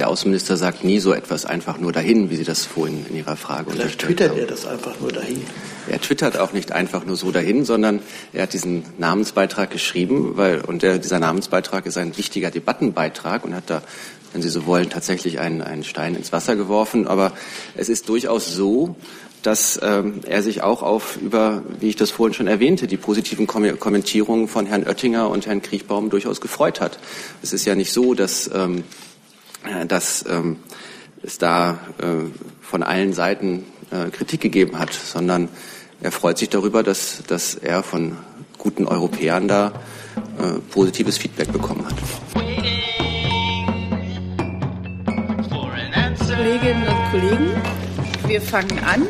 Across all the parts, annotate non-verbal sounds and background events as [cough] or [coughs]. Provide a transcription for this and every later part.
Der Außenminister sagt nie so etwas einfach nur dahin, wie Sie das vorhin in Ihrer Frage Vielleicht twittert er das einfach nur dahin. Er twittert auch nicht einfach nur so dahin, sondern er hat diesen Namensbeitrag geschrieben, weil, und der, dieser Namensbeitrag ist ein wichtiger Debattenbeitrag und hat da, wenn Sie so wollen, tatsächlich einen, einen Stein ins Wasser geworfen. Aber es ist durchaus so, dass ähm, er sich auch auf über, wie ich das vorhin schon erwähnte, die positiven Kom Kommentierungen von Herrn Oettinger und Herrn Kriechbaum durchaus gefreut hat. Es ist ja nicht so, dass ähm, äh, dass ähm, es da äh, von allen Seiten äh, Kritik gegeben hat, sondern er freut sich darüber, dass, dass er von guten Europäern da äh, positives Feedback bekommen hat. Kolleginnen und Kollegen, wir fangen an.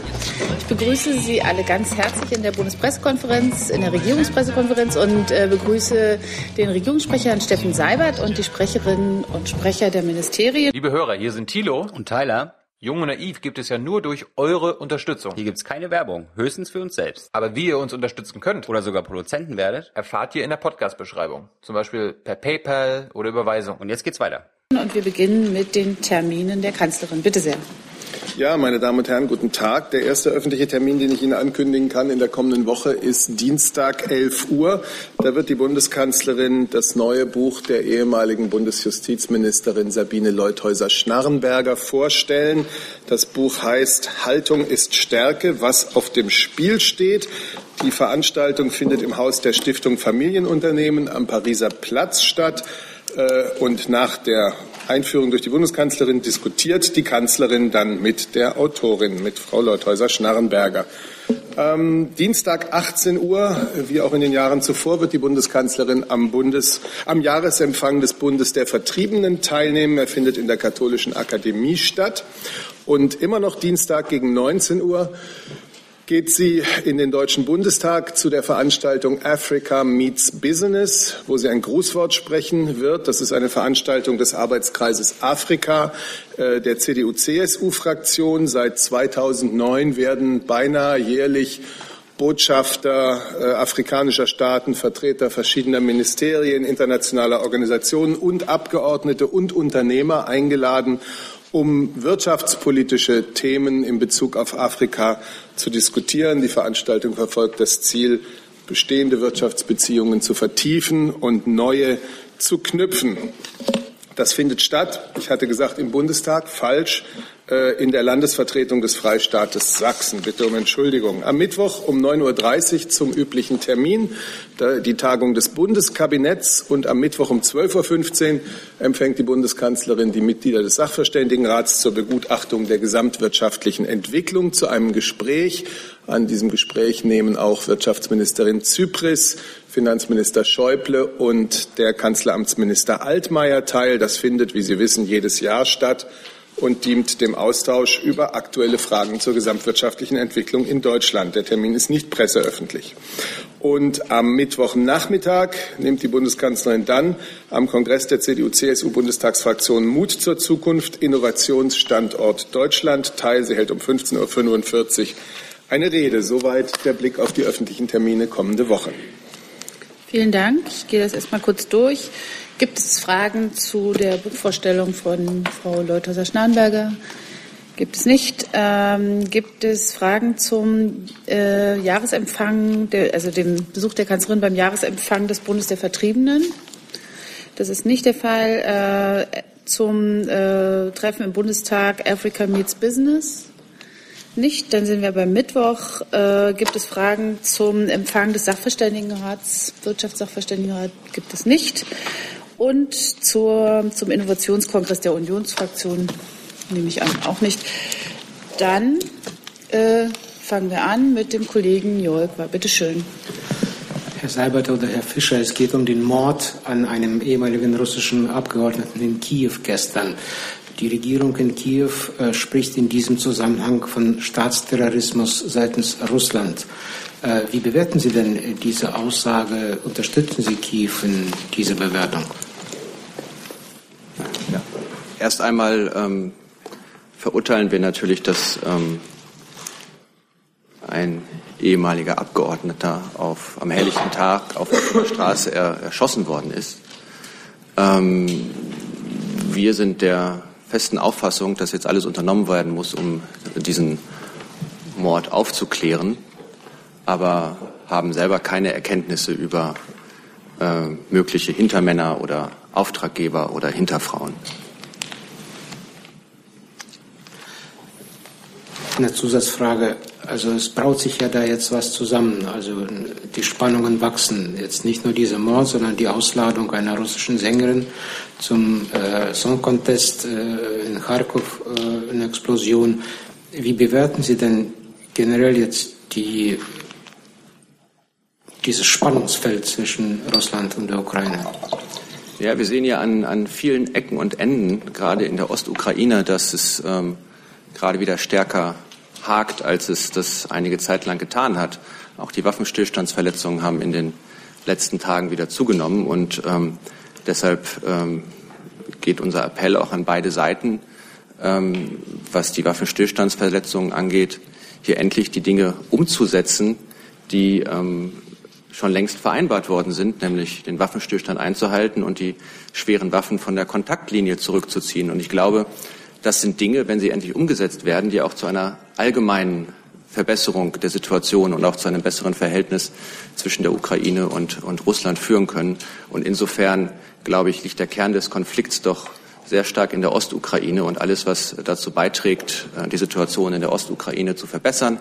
Ich begrüße Sie alle ganz herzlich in der Bundespressekonferenz, in der Regierungspressekonferenz und äh, begrüße den Regierungssprecher Herrn Steffen Seibert und die Sprecherinnen und Sprecher der Ministerien. Liebe Hörer, hier sind Thilo und Tyler. Jung und Naiv gibt es ja nur durch eure Unterstützung. Hier gibt es keine Werbung, höchstens für uns selbst. Aber wie ihr uns unterstützen könnt oder sogar Produzenten werdet, erfahrt ihr in der Podcast-Beschreibung. Zum Beispiel per PayPal oder Überweisung. Und jetzt geht's weiter. Und wir beginnen mit den Terminen der Kanzlerin. Bitte sehr. Ja, meine Damen und Herren, guten Tag. Der erste öffentliche Termin, den ich Ihnen ankündigen kann in der kommenden Woche, ist Dienstag 11 Uhr. Da wird die Bundeskanzlerin das neue Buch der ehemaligen Bundesjustizministerin Sabine Leuthäuser-Schnarrenberger vorstellen. Das Buch heißt Haltung ist Stärke, was auf dem Spiel steht. Die Veranstaltung findet im Haus der Stiftung Familienunternehmen am Pariser Platz statt. Äh, und nach der Einführung durch die Bundeskanzlerin diskutiert die Kanzlerin dann mit der Autorin, mit Frau Leuthäuser-Schnarrenberger. Ähm, Dienstag 18 Uhr, wie auch in den Jahren zuvor, wird die Bundeskanzlerin am, Bundes, am Jahresempfang des Bundes der Vertriebenen teilnehmen. Er findet in der Katholischen Akademie statt. Und immer noch Dienstag gegen 19 Uhr geht sie in den Deutschen Bundestag zu der Veranstaltung Africa Meets Business, wo sie ein Grußwort sprechen wird. Das ist eine Veranstaltung des Arbeitskreises Afrika äh, der CDU-CSU-Fraktion. Seit 2009 werden beinahe jährlich Botschafter äh, afrikanischer Staaten, Vertreter verschiedener Ministerien, internationaler Organisationen und Abgeordnete und Unternehmer eingeladen, um wirtschaftspolitische Themen in Bezug auf Afrika zu diskutieren. Die Veranstaltung verfolgt das Ziel, bestehende Wirtschaftsbeziehungen zu vertiefen und neue zu knüpfen. Das findet statt, ich hatte gesagt, im Bundestag, falsch, in der Landesvertretung des Freistaates Sachsen. Bitte um Entschuldigung. Am Mittwoch um 9.30 Uhr zum üblichen Termin die Tagung des Bundeskabinetts und am Mittwoch um 12.15 Uhr empfängt die Bundeskanzlerin die Mitglieder des Sachverständigenrats zur Begutachtung der gesamtwirtschaftlichen Entwicklung zu einem Gespräch. An diesem Gespräch nehmen auch Wirtschaftsministerin Zypris, Finanzminister Schäuble und der Kanzleramtsminister Altmaier teil. Das findet, wie Sie wissen, jedes Jahr statt und dient dem Austausch über aktuelle Fragen zur gesamtwirtschaftlichen Entwicklung in Deutschland. Der Termin ist nicht presseöffentlich. Und am Mittwochnachmittag nimmt die Bundeskanzlerin dann am Kongress der CDU-CSU-Bundestagsfraktion Mut zur Zukunft Innovationsstandort Deutschland teil. Sie hält um 15.45 Uhr eine Rede. Soweit der Blick auf die öffentlichen Termine kommende Woche. Vielen Dank. Ich gehe das erstmal kurz durch. Gibt es Fragen zu der Buchvorstellung von Frau Leuthäuser-Schnarrenberger? Gibt es nicht. Ähm, gibt es Fragen zum äh, Jahresempfang, der, also dem Besuch der Kanzlerin beim Jahresempfang des Bundes der Vertriebenen? Das ist nicht der Fall. Äh, zum äh, Treffen im Bundestag Africa Meets Business? Nicht. Dann sind wir beim Mittwoch. Äh, gibt es Fragen zum Empfang des Sachverständigenrats? Wirtschaftssachverständigenrat gibt es nicht und zur, zum Innovationskongress der Unionsfraktion nehme ich an, auch nicht. Dann äh, fangen wir an mit dem Kollegen Jörg. Bitte schön. Herr Seibert oder Herr Fischer, es geht um den Mord an einem ehemaligen russischen Abgeordneten in Kiew gestern. Die Regierung in Kiew äh, spricht in diesem Zusammenhang von Staatsterrorismus seitens Russland. Äh, wie bewerten Sie denn diese Aussage? Unterstützen Sie Kiew in dieser Bewertung? Ja. Erst einmal ähm, verurteilen wir natürlich, dass ähm, ein ehemaliger Abgeordneter auf, am helllichten Tag auf der Straße er, erschossen worden ist. Ähm, wir sind der festen Auffassung, dass jetzt alles unternommen werden muss, um diesen Mord aufzuklären, aber haben selber keine Erkenntnisse über äh, mögliche Hintermänner oder Auftraggeber oder Hinterfrauen. Eine Zusatzfrage. Also es braut sich ja da jetzt was zusammen. Also die Spannungen wachsen. Jetzt nicht nur dieser Mord, sondern die Ausladung einer russischen Sängerin zum äh, Song Contest äh, in Kharkov, äh, eine Explosion. Wie bewerten Sie denn generell jetzt die, dieses Spannungsfeld zwischen Russland und der Ukraine? Ja, wir sehen ja an, an vielen Ecken und Enden, gerade in der Ostukraine, dass es ähm, gerade wieder stärker hakt, als es das einige Zeit lang getan hat. Auch die Waffenstillstandsverletzungen haben in den letzten Tagen wieder zugenommen und ähm, deshalb ähm, geht unser Appell auch an beide Seiten, ähm, was die Waffenstillstandsverletzungen angeht, hier endlich die Dinge umzusetzen, die ähm, schon längst vereinbart worden sind, nämlich den Waffenstillstand einzuhalten und die schweren Waffen von der Kontaktlinie zurückzuziehen. Und ich glaube, das sind Dinge, wenn sie endlich umgesetzt werden, die auch zu einer allgemeinen Verbesserung der Situation und auch zu einem besseren Verhältnis zwischen der Ukraine und, und Russland führen können. Und insofern, glaube ich, liegt der Kern des Konflikts doch sehr stark in der Ostukraine und alles, was dazu beiträgt, äh, die Situation in der Ostukraine zu verbessern,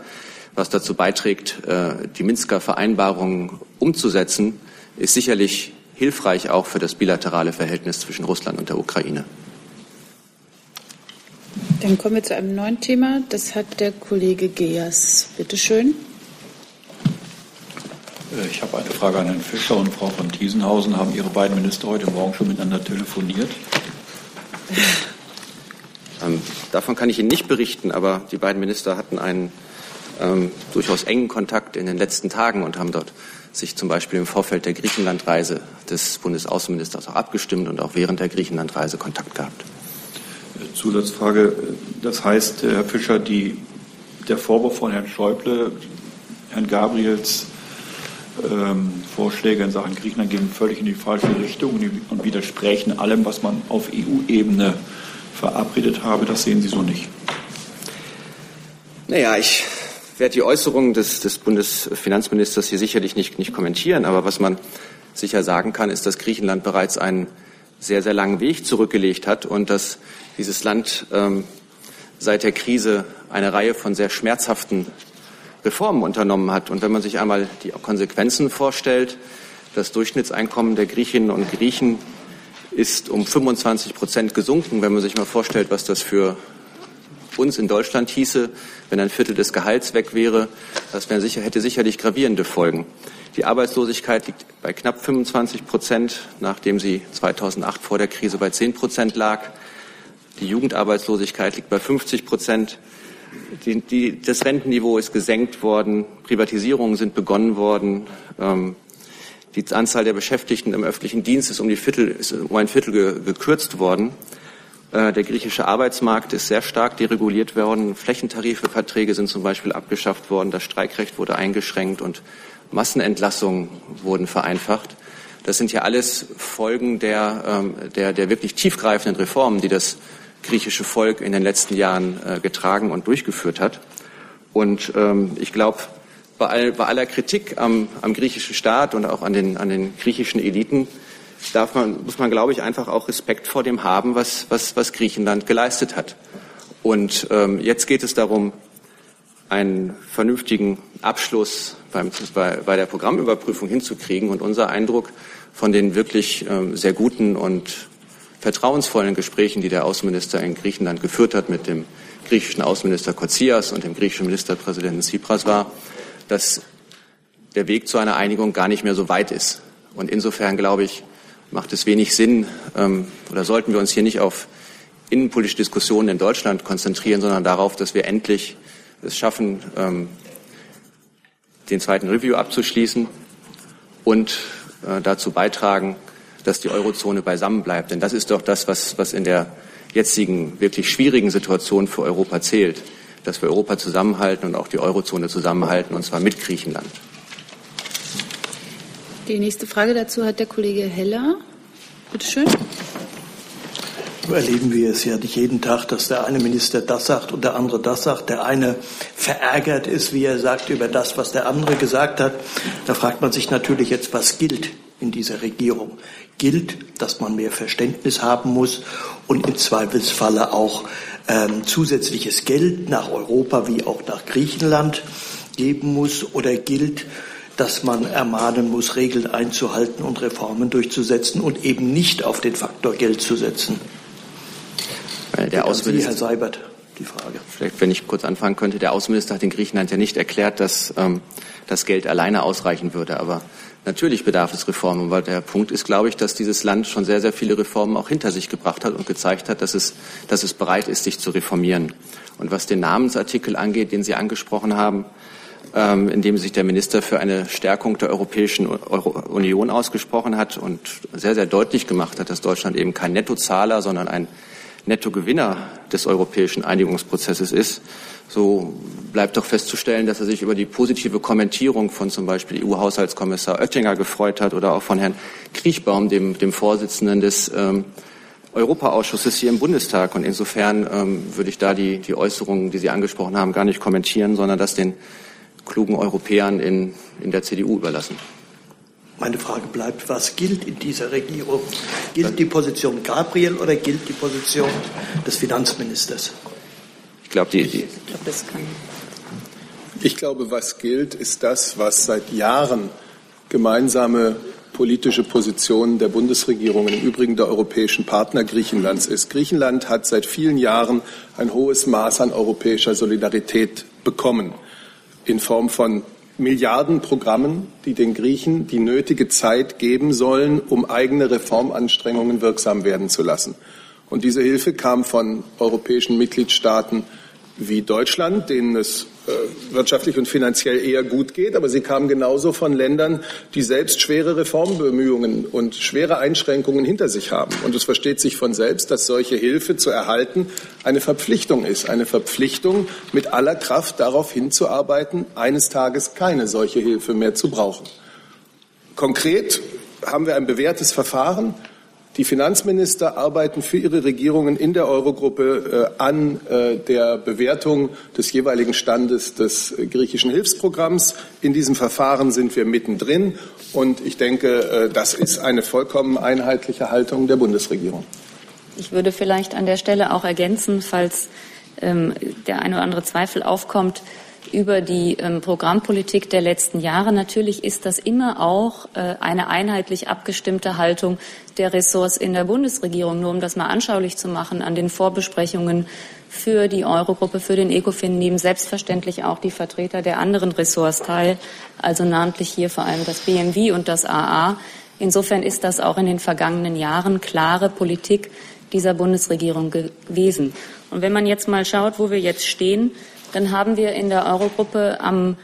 was dazu beiträgt, äh, die Minsker Vereinbarungen umzusetzen, ist sicherlich hilfreich auch für das bilaterale Verhältnis zwischen Russland und der Ukraine. Dann kommen wir zu einem neuen Thema. Das hat der Kollege Geas. Bitte schön. Äh, ich habe eine Frage an Herrn Fischer und Frau von Thiesenhausen. Haben Ihre beiden Minister heute Morgen schon miteinander telefoniert? Ähm, davon kann ich Ihnen nicht berichten, aber die beiden Minister hatten einen ähm, durchaus engen Kontakt in den letzten Tagen und haben dort sich zum Beispiel im Vorfeld der Griechenlandreise des Bundesaußenministers auch abgestimmt und auch während der Griechenlandreise Kontakt gehabt. Zusatzfrage. Das heißt, Herr Fischer, die, der Vorwurf von Herrn Schäuble, Herrn Gabriels ähm, Vorschläge in Sachen Griechenland gehen völlig in die falsche Richtung und widersprechen allem, was man auf EU-Ebene verabredet habe. Das sehen Sie so nicht. Naja, ich werde die Äußerungen des, des Bundesfinanzministers hier sicherlich nicht, nicht kommentieren, aber was man sicher sagen kann, ist, dass Griechenland bereits einen sehr, sehr langen Weg zurückgelegt hat und dass dieses Land ähm, seit der Krise eine Reihe von sehr schmerzhaften Reformen unternommen hat. Und wenn man sich einmal die Konsequenzen vorstellt, das Durchschnittseinkommen der Griechinnen und Griechen ist um 25 Prozent gesunken. Wenn man sich mal vorstellt, was das für uns in Deutschland hieße, wenn ein Viertel des Gehalts weg wäre, das wäre sicher, hätte sicherlich gravierende Folgen. Die Arbeitslosigkeit liegt bei knapp 25 Prozent, nachdem sie 2008 vor der Krise bei 10 Prozent lag. Die Jugendarbeitslosigkeit liegt bei 50 Prozent. Die, die, das Rentenniveau ist gesenkt worden. Privatisierungen sind begonnen worden. Ähm, die Anzahl der Beschäftigten im öffentlichen Dienst ist um, Viertel, ist um ein Viertel ge, gekürzt worden. Äh, der griechische Arbeitsmarkt ist sehr stark dereguliert worden. Flächentarifverträge sind zum Beispiel abgeschafft worden. Das Streikrecht wurde eingeschränkt und Massenentlassungen wurden vereinfacht. Das sind ja alles Folgen der, ähm, der, der wirklich tiefgreifenden Reformen, die das griechische Volk in den letzten Jahren äh, getragen und durchgeführt hat. Und ähm, ich glaube, bei aller Kritik am, am griechischen Staat und auch an den, an den griechischen Eliten darf man, muss man, glaube ich, einfach auch Respekt vor dem haben, was, was, was Griechenland geleistet hat. Und ähm, jetzt geht es darum, einen vernünftigen Abschluss beim, bei, bei der Programmüberprüfung hinzukriegen. Und unser Eindruck von den wirklich ähm, sehr guten und vertrauensvollen Gesprächen, die der Außenminister in Griechenland geführt hat mit dem griechischen Außenminister Kotsias und dem griechischen Ministerpräsidenten Tsipras war, dass der Weg zu einer Einigung gar nicht mehr so weit ist. Und insofern, glaube ich, macht es wenig Sinn ähm, oder sollten wir uns hier nicht auf innenpolitische Diskussionen in Deutschland konzentrieren, sondern darauf, dass wir endlich es schaffen, ähm, den zweiten Review abzuschließen und äh, dazu beitragen, dass die Eurozone beisammen bleibt. Denn das ist doch das, was, was in der jetzigen wirklich schwierigen Situation für Europa zählt, dass wir Europa zusammenhalten und auch die Eurozone zusammenhalten, und zwar mit Griechenland. Die nächste Frage dazu hat der Kollege Heller. Bitte schön. erleben wir es ja nicht jeden Tag, dass der eine Minister das sagt und der andere das sagt. Der eine verärgert ist, wie er sagt, über das, was der andere gesagt hat. Da fragt man sich natürlich jetzt, was gilt in dieser Regierung? Gilt, dass man mehr Verständnis haben muss und im Zweifelsfalle auch ähm, zusätzliches Geld nach Europa wie auch nach Griechenland geben muss? Oder gilt, dass man ermahnen muss, Regeln einzuhalten und Reformen durchzusetzen und eben nicht auf den Faktor Geld zu setzen? Der Außenminister, Herr Seibert, die Frage. Vielleicht, wenn ich kurz anfangen könnte, der Außenminister hat in Griechenland ja nicht erklärt, dass ähm, das Geld alleine ausreichen würde. Aber natürlich bedarf es Reformen. Weil der Punkt ist, glaube ich, dass dieses Land schon sehr, sehr viele Reformen auch hinter sich gebracht hat und gezeigt hat, dass es, dass es bereit ist, sich zu reformieren. Und was den Namensartikel angeht, den Sie angesprochen haben, in dem sich der Minister für eine Stärkung der Europäischen Union ausgesprochen hat und sehr, sehr deutlich gemacht hat, dass Deutschland eben kein Nettozahler, sondern ein Nettogewinner des europäischen Einigungsprozesses ist, so bleibt doch festzustellen, dass er sich über die positive Kommentierung von zum Beispiel EU-Haushaltskommissar Oettinger gefreut hat oder auch von Herrn Kriechbaum, dem, dem Vorsitzenden des ähm, Europaausschusses hier im Bundestag. Und insofern ähm, würde ich da die, die Äußerungen, die Sie angesprochen haben, gar nicht kommentieren, sondern das den klugen Europäern in, in der CDU überlassen. Meine Frage bleibt, was gilt in dieser Regierung? Gilt die Position Gabriel oder gilt die Position des Finanzministers? Ich glaube, die, die ich, glaube, das kann. ich glaube, was gilt, ist das, was seit Jahren gemeinsame politische Position der Bundesregierung, im Übrigen der europäischen Partner Griechenlands ist. Griechenland hat seit vielen Jahren ein hohes Maß an europäischer Solidarität bekommen in Form von Milliardenprogrammen, die den Griechen die nötige Zeit geben sollen, um eigene Reformanstrengungen wirksam werden zu lassen. Und diese Hilfe kam von europäischen Mitgliedstaaten wie Deutschland, denen es wirtschaftlich und finanziell eher gut geht, aber sie kamen genauso von Ländern, die selbst schwere Reformbemühungen und schwere Einschränkungen hinter sich haben. Und es versteht sich von selbst, dass solche Hilfe zu erhalten eine Verpflichtung ist, eine Verpflichtung, mit aller Kraft darauf hinzuarbeiten, eines Tages keine solche Hilfe mehr zu brauchen. Konkret haben wir ein bewährtes Verfahren. Die Finanzminister arbeiten für ihre Regierungen in der Eurogruppe äh, an äh, der Bewertung des jeweiligen Standes des äh, griechischen Hilfsprogramms. In diesem Verfahren sind wir mittendrin. Und ich denke, äh, das ist eine vollkommen einheitliche Haltung der Bundesregierung. Ich würde vielleicht an der Stelle auch ergänzen, falls ähm, der eine oder andere Zweifel aufkommt, über die ähm, Programmpolitik der letzten Jahre. Natürlich ist das immer auch äh, eine einheitlich abgestimmte Haltung der Ressorts in der Bundesregierung. Nur um das mal anschaulich zu machen, an den Vorbesprechungen für die Eurogruppe, für den ECOFIN nehmen selbstverständlich auch die Vertreter der anderen Ressorts teil, also namentlich hier vor allem das BMW und das AA. Insofern ist das auch in den vergangenen Jahren klare Politik dieser Bundesregierung gewesen. Und wenn man jetzt mal schaut, wo wir jetzt stehen, dann haben wir in der Eurogruppe am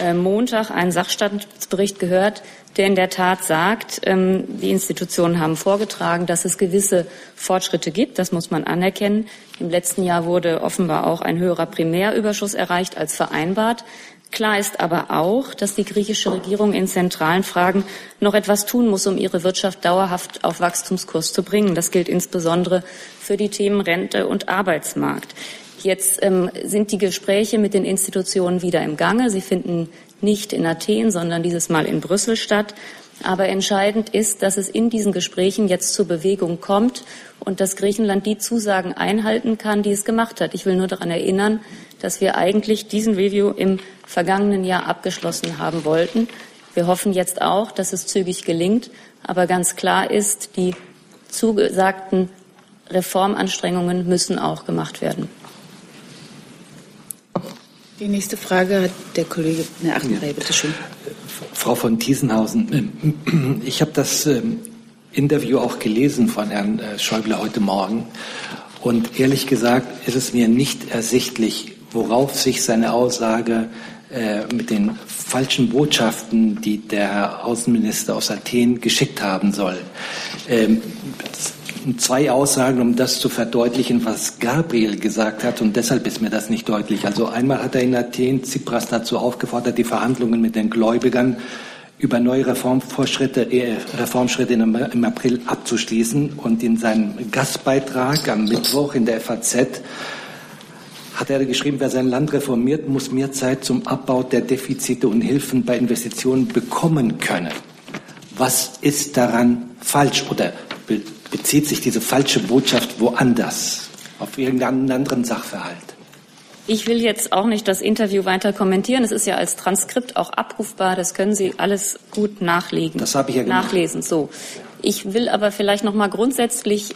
äh, Montag einen Sachstandsbericht gehört, der in der Tat sagt, ähm, die Institutionen haben vorgetragen, dass es gewisse Fortschritte gibt. Das muss man anerkennen. Im letzten Jahr wurde offenbar auch ein höherer Primärüberschuss erreicht als vereinbart. Klar ist aber auch, dass die griechische Regierung in zentralen Fragen noch etwas tun muss, um ihre Wirtschaft dauerhaft auf Wachstumskurs zu bringen. Das gilt insbesondere für die Themen Rente und Arbeitsmarkt. Jetzt ähm, sind die Gespräche mit den Institutionen wieder im Gange. Sie finden nicht in Athen, sondern dieses Mal in Brüssel statt. Aber entscheidend ist, dass es in diesen Gesprächen jetzt zur Bewegung kommt und dass Griechenland die Zusagen einhalten kann, die es gemacht hat. Ich will nur daran erinnern, dass wir eigentlich diesen Review im vergangenen Jahr abgeschlossen haben wollten. Wir hoffen jetzt auch, dass es zügig gelingt. Aber ganz klar ist, die zugesagten Reformanstrengungen müssen auch gemacht werden. Die nächste Frage hat der Kollege ne, Achnerey, bitte schön. Frau von Thiesenhausen, ich habe das ähm, Interview auch gelesen von Herrn äh, Schäuble heute Morgen. Und ehrlich gesagt ist es mir nicht ersichtlich, worauf sich seine Aussage äh, mit den falschen Botschaften, die der Außenminister aus Athen geschickt haben soll. Zwei Aussagen, um das zu verdeutlichen, was Gabriel gesagt hat. Und deshalb ist mir das nicht deutlich. Also einmal hat er in Athen Tsipras dazu aufgefordert, die Verhandlungen mit den Gläubigern über neue Reformfortschritte, äh, Reformschritte im April abzuschließen. Und in seinem Gastbeitrag am Mittwoch in der FAZ hat er geschrieben, wer sein Land reformiert, muss mehr Zeit zum Abbau der Defizite und Hilfen bei Investitionen bekommen können. Was ist daran falsch oder bezieht sich diese falsche Botschaft woanders auf irgendeinen anderen Sachverhalt? Ich will jetzt auch nicht das Interview weiter kommentieren. Es ist ja als Transkript auch abrufbar. Das können Sie alles gut nachlegen. Das habe ich ja gemacht. Nachlesen. So. Ich will aber vielleicht noch mal grundsätzlich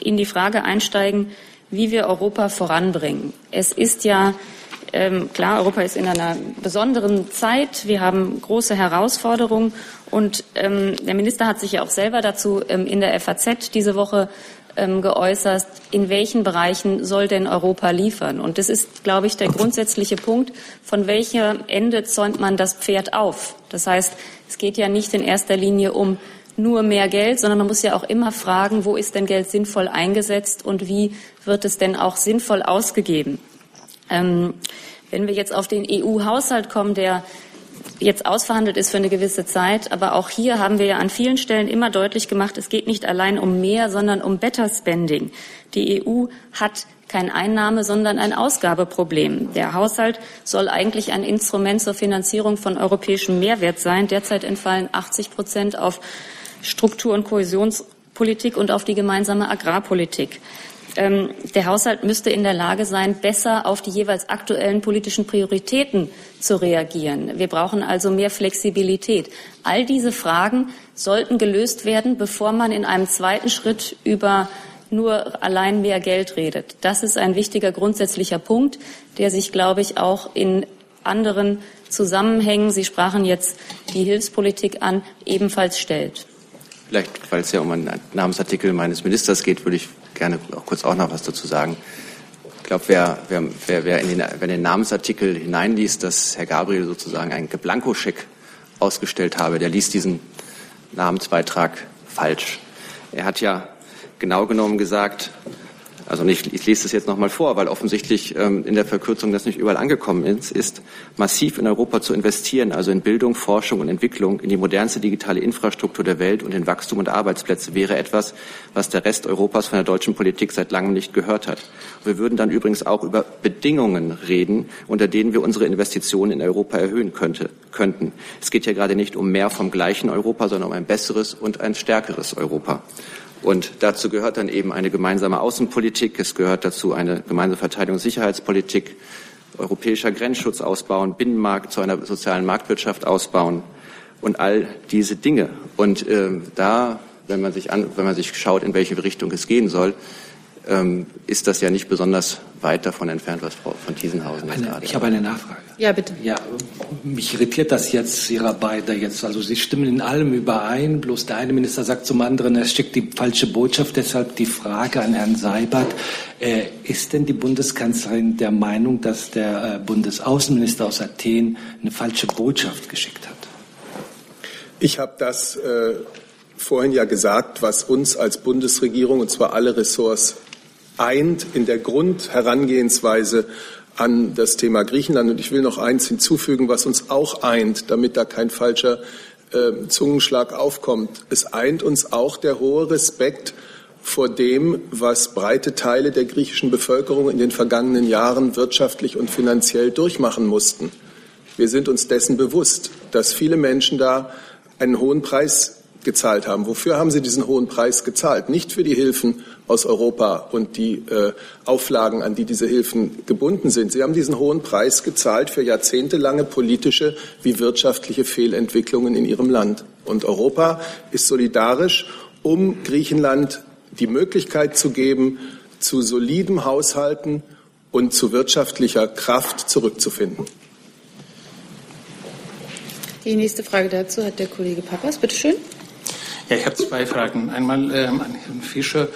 in die Frage einsteigen, wie wir Europa voranbringen. Es ist ja ähm, klar, Europa ist in einer besonderen Zeit. Wir haben große Herausforderungen. Und ähm, der Minister hat sich ja auch selber dazu ähm, in der FAZ diese Woche ähm, geäußert, in welchen Bereichen soll denn Europa liefern? Und das ist, glaube ich, der grundsätzliche Punkt, von welchem Ende zäumt man das Pferd auf? Das heißt, es geht ja nicht in erster Linie um nur mehr Geld, sondern man muss ja auch immer fragen, wo ist denn Geld sinnvoll eingesetzt und wie wird es denn auch sinnvoll ausgegeben? Ähm, wenn wir jetzt auf den EU-Haushalt kommen, der jetzt ausverhandelt ist für eine gewisse Zeit. Aber auch hier haben wir ja an vielen Stellen immer deutlich gemacht, es geht nicht allein um mehr, sondern um Better Spending. Die EU hat kein Einnahme, sondern ein Ausgabeproblem. Der Haushalt soll eigentlich ein Instrument zur Finanzierung von europäischem Mehrwert sein. Derzeit entfallen 80 Prozent auf Struktur- und Kohäsionspolitik und auf die gemeinsame Agrarpolitik. Ähm, der Haushalt müsste in der Lage sein, besser auf die jeweils aktuellen politischen Prioritäten zu reagieren. Wir brauchen also mehr Flexibilität. All diese Fragen sollten gelöst werden, bevor man in einem zweiten Schritt über nur allein mehr Geld redet. Das ist ein wichtiger grundsätzlicher Punkt, der sich, glaube ich, auch in anderen Zusammenhängen, Sie sprachen jetzt die Hilfspolitik an, ebenfalls stellt. Vielleicht, weil es ja um einen Namensartikel meines Ministers geht, würde ich gerne auch kurz auch noch was dazu sagen. Ich glaube, wer, wer, wer, in den, wer den Namensartikel hineinliest, dass Herr Gabriel sozusagen einen Geblankoscheck ausgestellt habe, der liest diesen Namensbeitrag falsch. Er hat ja genau genommen gesagt, also nicht, ich lese das jetzt nochmal vor, weil offensichtlich ähm, in der Verkürzung das nicht überall angekommen ist, ist massiv in Europa zu investieren, also in Bildung, Forschung und Entwicklung, in die modernste digitale Infrastruktur der Welt und in Wachstum und Arbeitsplätze wäre etwas, was der Rest Europas von der deutschen Politik seit langem nicht gehört hat. Wir würden dann übrigens auch über Bedingungen reden, unter denen wir unsere Investitionen in Europa erhöhen könnte, könnten. Es geht ja gerade nicht um mehr vom gleichen Europa, sondern um ein besseres und ein stärkeres Europa. Und dazu gehört dann eben eine gemeinsame Außenpolitik, es gehört dazu eine gemeinsame Verteidigungs- und Sicherheitspolitik, europäischer Grenzschutz ausbauen, Binnenmarkt zu einer sozialen Marktwirtschaft ausbauen und all diese Dinge. Und äh, da, wenn man sich an, wenn man sich schaut, in welche Richtung es gehen soll, ähm, ist das ja nicht besonders weit davon entfernt, was Frau von Thiesenhausen eine, gerade. Ich habe eine Nachfrage. Ja, bitte. Ja, mich irritiert das jetzt, Ihrer beide jetzt. Also Sie stimmen in allem überein, bloß der eine Minister sagt zum anderen, er schickt die falsche Botschaft. Deshalb die Frage an Herrn Seibert. Äh, ist denn die Bundeskanzlerin der Meinung, dass der äh, Bundesaußenminister aus Athen eine falsche Botschaft geschickt hat? Ich habe das äh, vorhin ja gesagt, was uns als Bundesregierung, und zwar alle Ressorts, eint in der Grundherangehensweise an das Thema Griechenland. Und ich will noch eins hinzufügen, was uns auch eint, damit da kein falscher äh, Zungenschlag aufkommt. Es eint uns auch der hohe Respekt vor dem, was breite Teile der griechischen Bevölkerung in den vergangenen Jahren wirtschaftlich und finanziell durchmachen mussten. Wir sind uns dessen bewusst, dass viele Menschen da einen hohen Preis gezahlt haben. Wofür haben sie diesen hohen Preis gezahlt? Nicht für die Hilfen aus Europa und die äh, Auflagen, an die diese Hilfen gebunden sind. Sie haben diesen hohen Preis gezahlt für jahrzehntelange politische wie wirtschaftliche Fehlentwicklungen in ihrem Land. Und Europa ist solidarisch, um Griechenland die Möglichkeit zu geben, zu solidem Haushalten und zu wirtschaftlicher Kraft zurückzufinden. Die nächste Frage dazu hat der Kollege Papas. Bitte schön. Ja, ich habe zwei Fragen. Einmal ähm, an Herrn Fischer.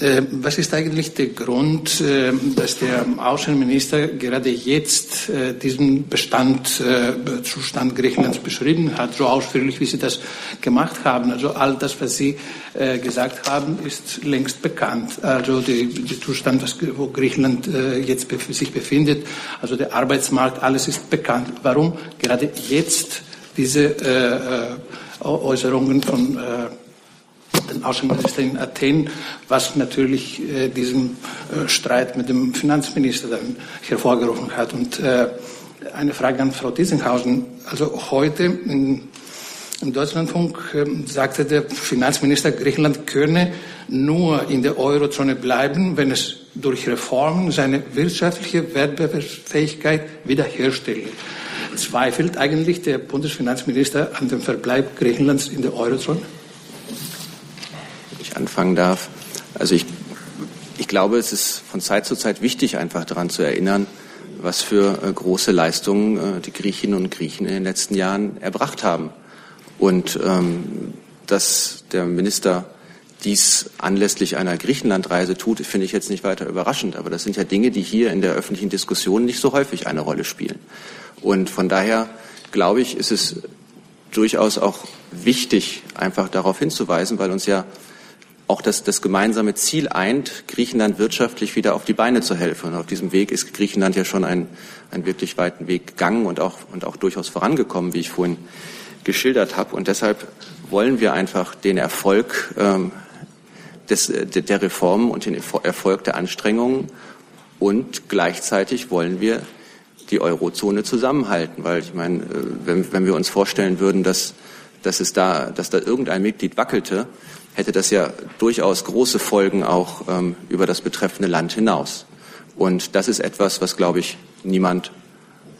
Äh, was ist eigentlich der Grund, äh, dass der Außenminister gerade jetzt äh, diesen Bestandzustand Griechenlands beschrieben hat, so ausführlich, wie Sie das gemacht haben? Also all das, was Sie gesagt haben, ist längst bekannt. Also der Zustand, wo Griechenland jetzt sich befindet, also der Arbeitsmarkt, alles ist bekannt. Warum gerade jetzt diese äh, äh Äußerungen von äh, den Außenminister in Athen, was natürlich äh, diesen äh, Streit mit dem Finanzminister dann hervorgerufen hat. Und äh, eine Frage an Frau Diesenhausen. Also heute in, im Deutschlandfunk äh, sagte der Finanzminister, Griechenland könne nur in der Eurozone bleiben, wenn es durch Reformen seine wirtschaftliche Wettbewerbsfähigkeit wiederherstelle. Zweifelt eigentlich der Bundesfinanzminister an dem Verbleib Griechenlands in der Eurozone? Wenn ich anfangen darf. Also ich, ich glaube, es ist von Zeit zu Zeit wichtig, einfach daran zu erinnern, was für äh, große Leistungen äh, die Griechinnen und Griechen in den letzten Jahren erbracht haben. Und ähm, dass der Minister dies anlässlich einer Griechenlandreise tut, finde ich jetzt nicht weiter überraschend. Aber das sind ja Dinge, die hier in der öffentlichen Diskussion nicht so häufig eine Rolle spielen. Und von daher glaube ich, ist es durchaus auch wichtig, einfach darauf hinzuweisen, weil uns ja auch das, das gemeinsame Ziel eint, Griechenland wirtschaftlich wieder auf die Beine zu helfen. Und auf diesem Weg ist Griechenland ja schon einen, einen wirklich weiten Weg gegangen und auch, und auch durchaus vorangekommen, wie ich vorhin geschildert habe. Und deshalb wollen wir einfach den Erfolg ähm, des, der Reformen und den Erfolg der Anstrengungen und gleichzeitig wollen wir die Eurozone zusammenhalten, weil ich meine, äh, wenn, wenn wir uns vorstellen würden, dass, dass es da, dass da irgendein Mitglied wackelte, hätte das ja durchaus große Folgen auch ähm, über das betreffende Land hinaus. Und das ist etwas, was, glaube ich, niemand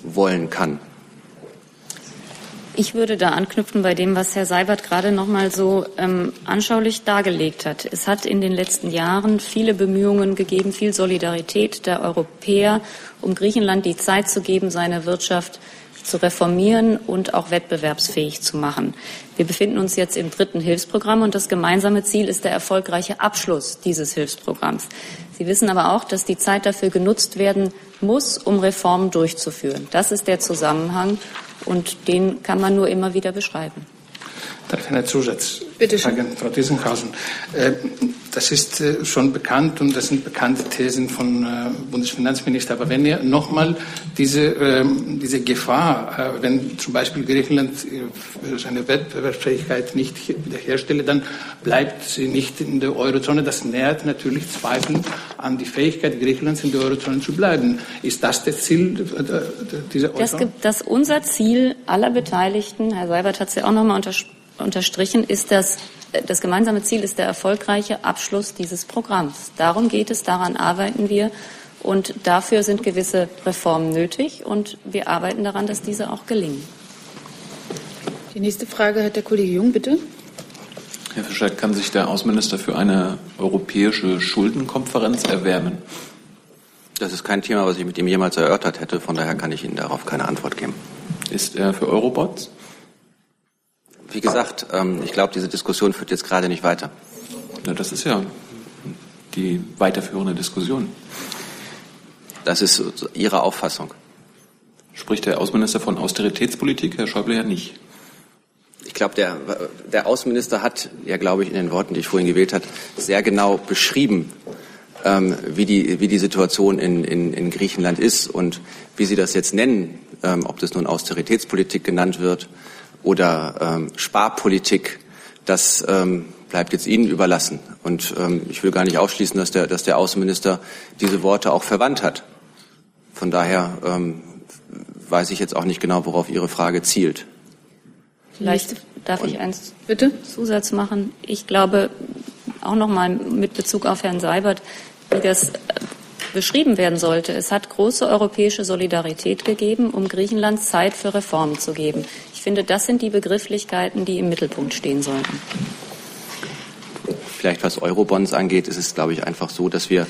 wollen kann. Ich würde da anknüpfen bei dem, was Herr Seibert gerade noch mal so ähm, anschaulich dargelegt hat. Es hat in den letzten Jahren viele Bemühungen gegeben, viel Solidarität der Europäer, um Griechenland die Zeit zu geben, seine Wirtschaft zu reformieren und auch wettbewerbsfähig zu machen. Wir befinden uns jetzt im dritten Hilfsprogramm und das gemeinsame Ziel ist der erfolgreiche Abschluss dieses Hilfsprogramms. Sie wissen aber auch, dass die Zeit dafür genutzt werden muss, um Reformen durchzuführen. Das ist der Zusammenhang und den kann man nur immer wieder beschreiben. Darf eine Zusatzfrage, Frau Diesenhausen? Äh, das ist äh, schon bekannt und das sind bekannte Thesen von äh, Bundesfinanzminister. Aber wenn ihr nochmal diese, ähm, diese Gefahr, wenn zum Beispiel Griechenland seine Wettbewerbsfähigkeit nicht wiederherstelle, dann bleibt sie nicht in der Eurozone. Das nährt natürlich Zweifeln an die Fähigkeit Griechenlands in der Eurozone zu bleiben. Ist das das Ziel dieser Eurozone? Das, das unser Ziel aller Beteiligten, Herr Seibert hat es ja auch nochmal unterstrichen, unterstrichen, ist das, das gemeinsame Ziel ist der erfolgreiche Abschluss dieses Programms. Darum geht es, daran arbeiten wir. Und dafür sind gewisse Reformen nötig und wir arbeiten daran, dass diese auch gelingen. Die nächste Frage hat der Kollege Jung, bitte. Herr Fischer, kann sich der Außenminister für eine europäische Schuldenkonferenz erwärmen? Das ist kein Thema, was ich mit ihm jemals erörtert hätte. Von daher kann ich Ihnen darauf keine Antwort geben. Ist er für Eurobots? Wie gesagt, ähm, ich glaube, diese Diskussion führt jetzt gerade nicht weiter. Ja, das ist ja die weiterführende Diskussion. Das ist Ihre Auffassung. Spricht der Außenminister von Austeritätspolitik, Herr Schäuble ja nicht. Ich glaube, der, der Außenminister hat ja, glaube ich, in den Worten, die ich vorhin gewählt habe, sehr genau beschrieben, ähm, wie, die, wie die Situation in, in, in Griechenland ist und wie Sie das jetzt nennen, ähm, ob das nun Austeritätspolitik genannt wird oder ähm, Sparpolitik, das ähm, bleibt jetzt Ihnen überlassen. Und ähm, ich will gar nicht ausschließen, dass der, dass der Außenminister diese Worte auch verwandt hat. Von daher ähm, weiß ich jetzt auch nicht genau, worauf Ihre Frage zielt. Vielleicht darf ich eins bitte Zusatz machen. Ich glaube auch noch mal mit Bezug auf Herrn Seibert, wie das äh, beschrieben werden sollte. Es hat große europäische Solidarität gegeben, um Griechenland Zeit für Reformen zu geben. Ich finde, das sind die Begrifflichkeiten, die im Mittelpunkt stehen sollten. Vielleicht was Eurobonds angeht, ist es, glaube ich, einfach so, dass wir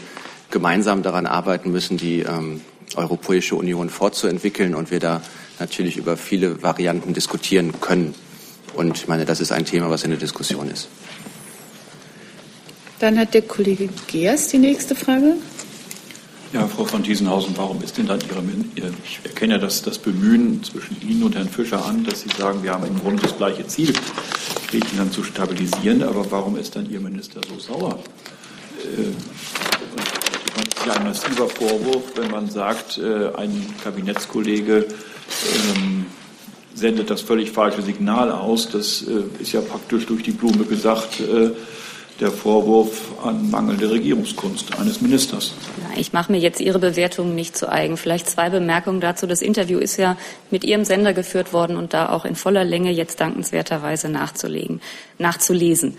gemeinsam daran arbeiten müssen, die ähm, Europäische Union fortzuentwickeln und wir da natürlich über viele Varianten diskutieren können. Und ich meine, das ist ein Thema, was in der Diskussion ist. Dann hat der Kollege Geers die nächste Frage. Ja, Frau von Thiesenhausen, warum ist denn dann Ihre, ich erkenne das, das Bemühen zwischen Ihnen und Herrn Fischer an, dass Sie sagen, wir haben im Grunde das gleiche Ziel, Griechenland zu stabilisieren, aber warum ist dann Ihr Minister so sauer? Das ist ja ein massiver Vorwurf, wenn man sagt, äh, ein Kabinettskollege ähm, sendet das völlig falsche Signal aus. Das äh, ist ja praktisch durch die Blume gesagt äh, der Vorwurf an mangelnde Regierungskunst eines Ministers. Ich mache mir jetzt Ihre Bewertung nicht zu eigen. Vielleicht zwei Bemerkungen dazu. Das Interview ist ja mit Ihrem Sender geführt worden und da auch in voller Länge jetzt dankenswerterweise nachzulegen, nachzulesen.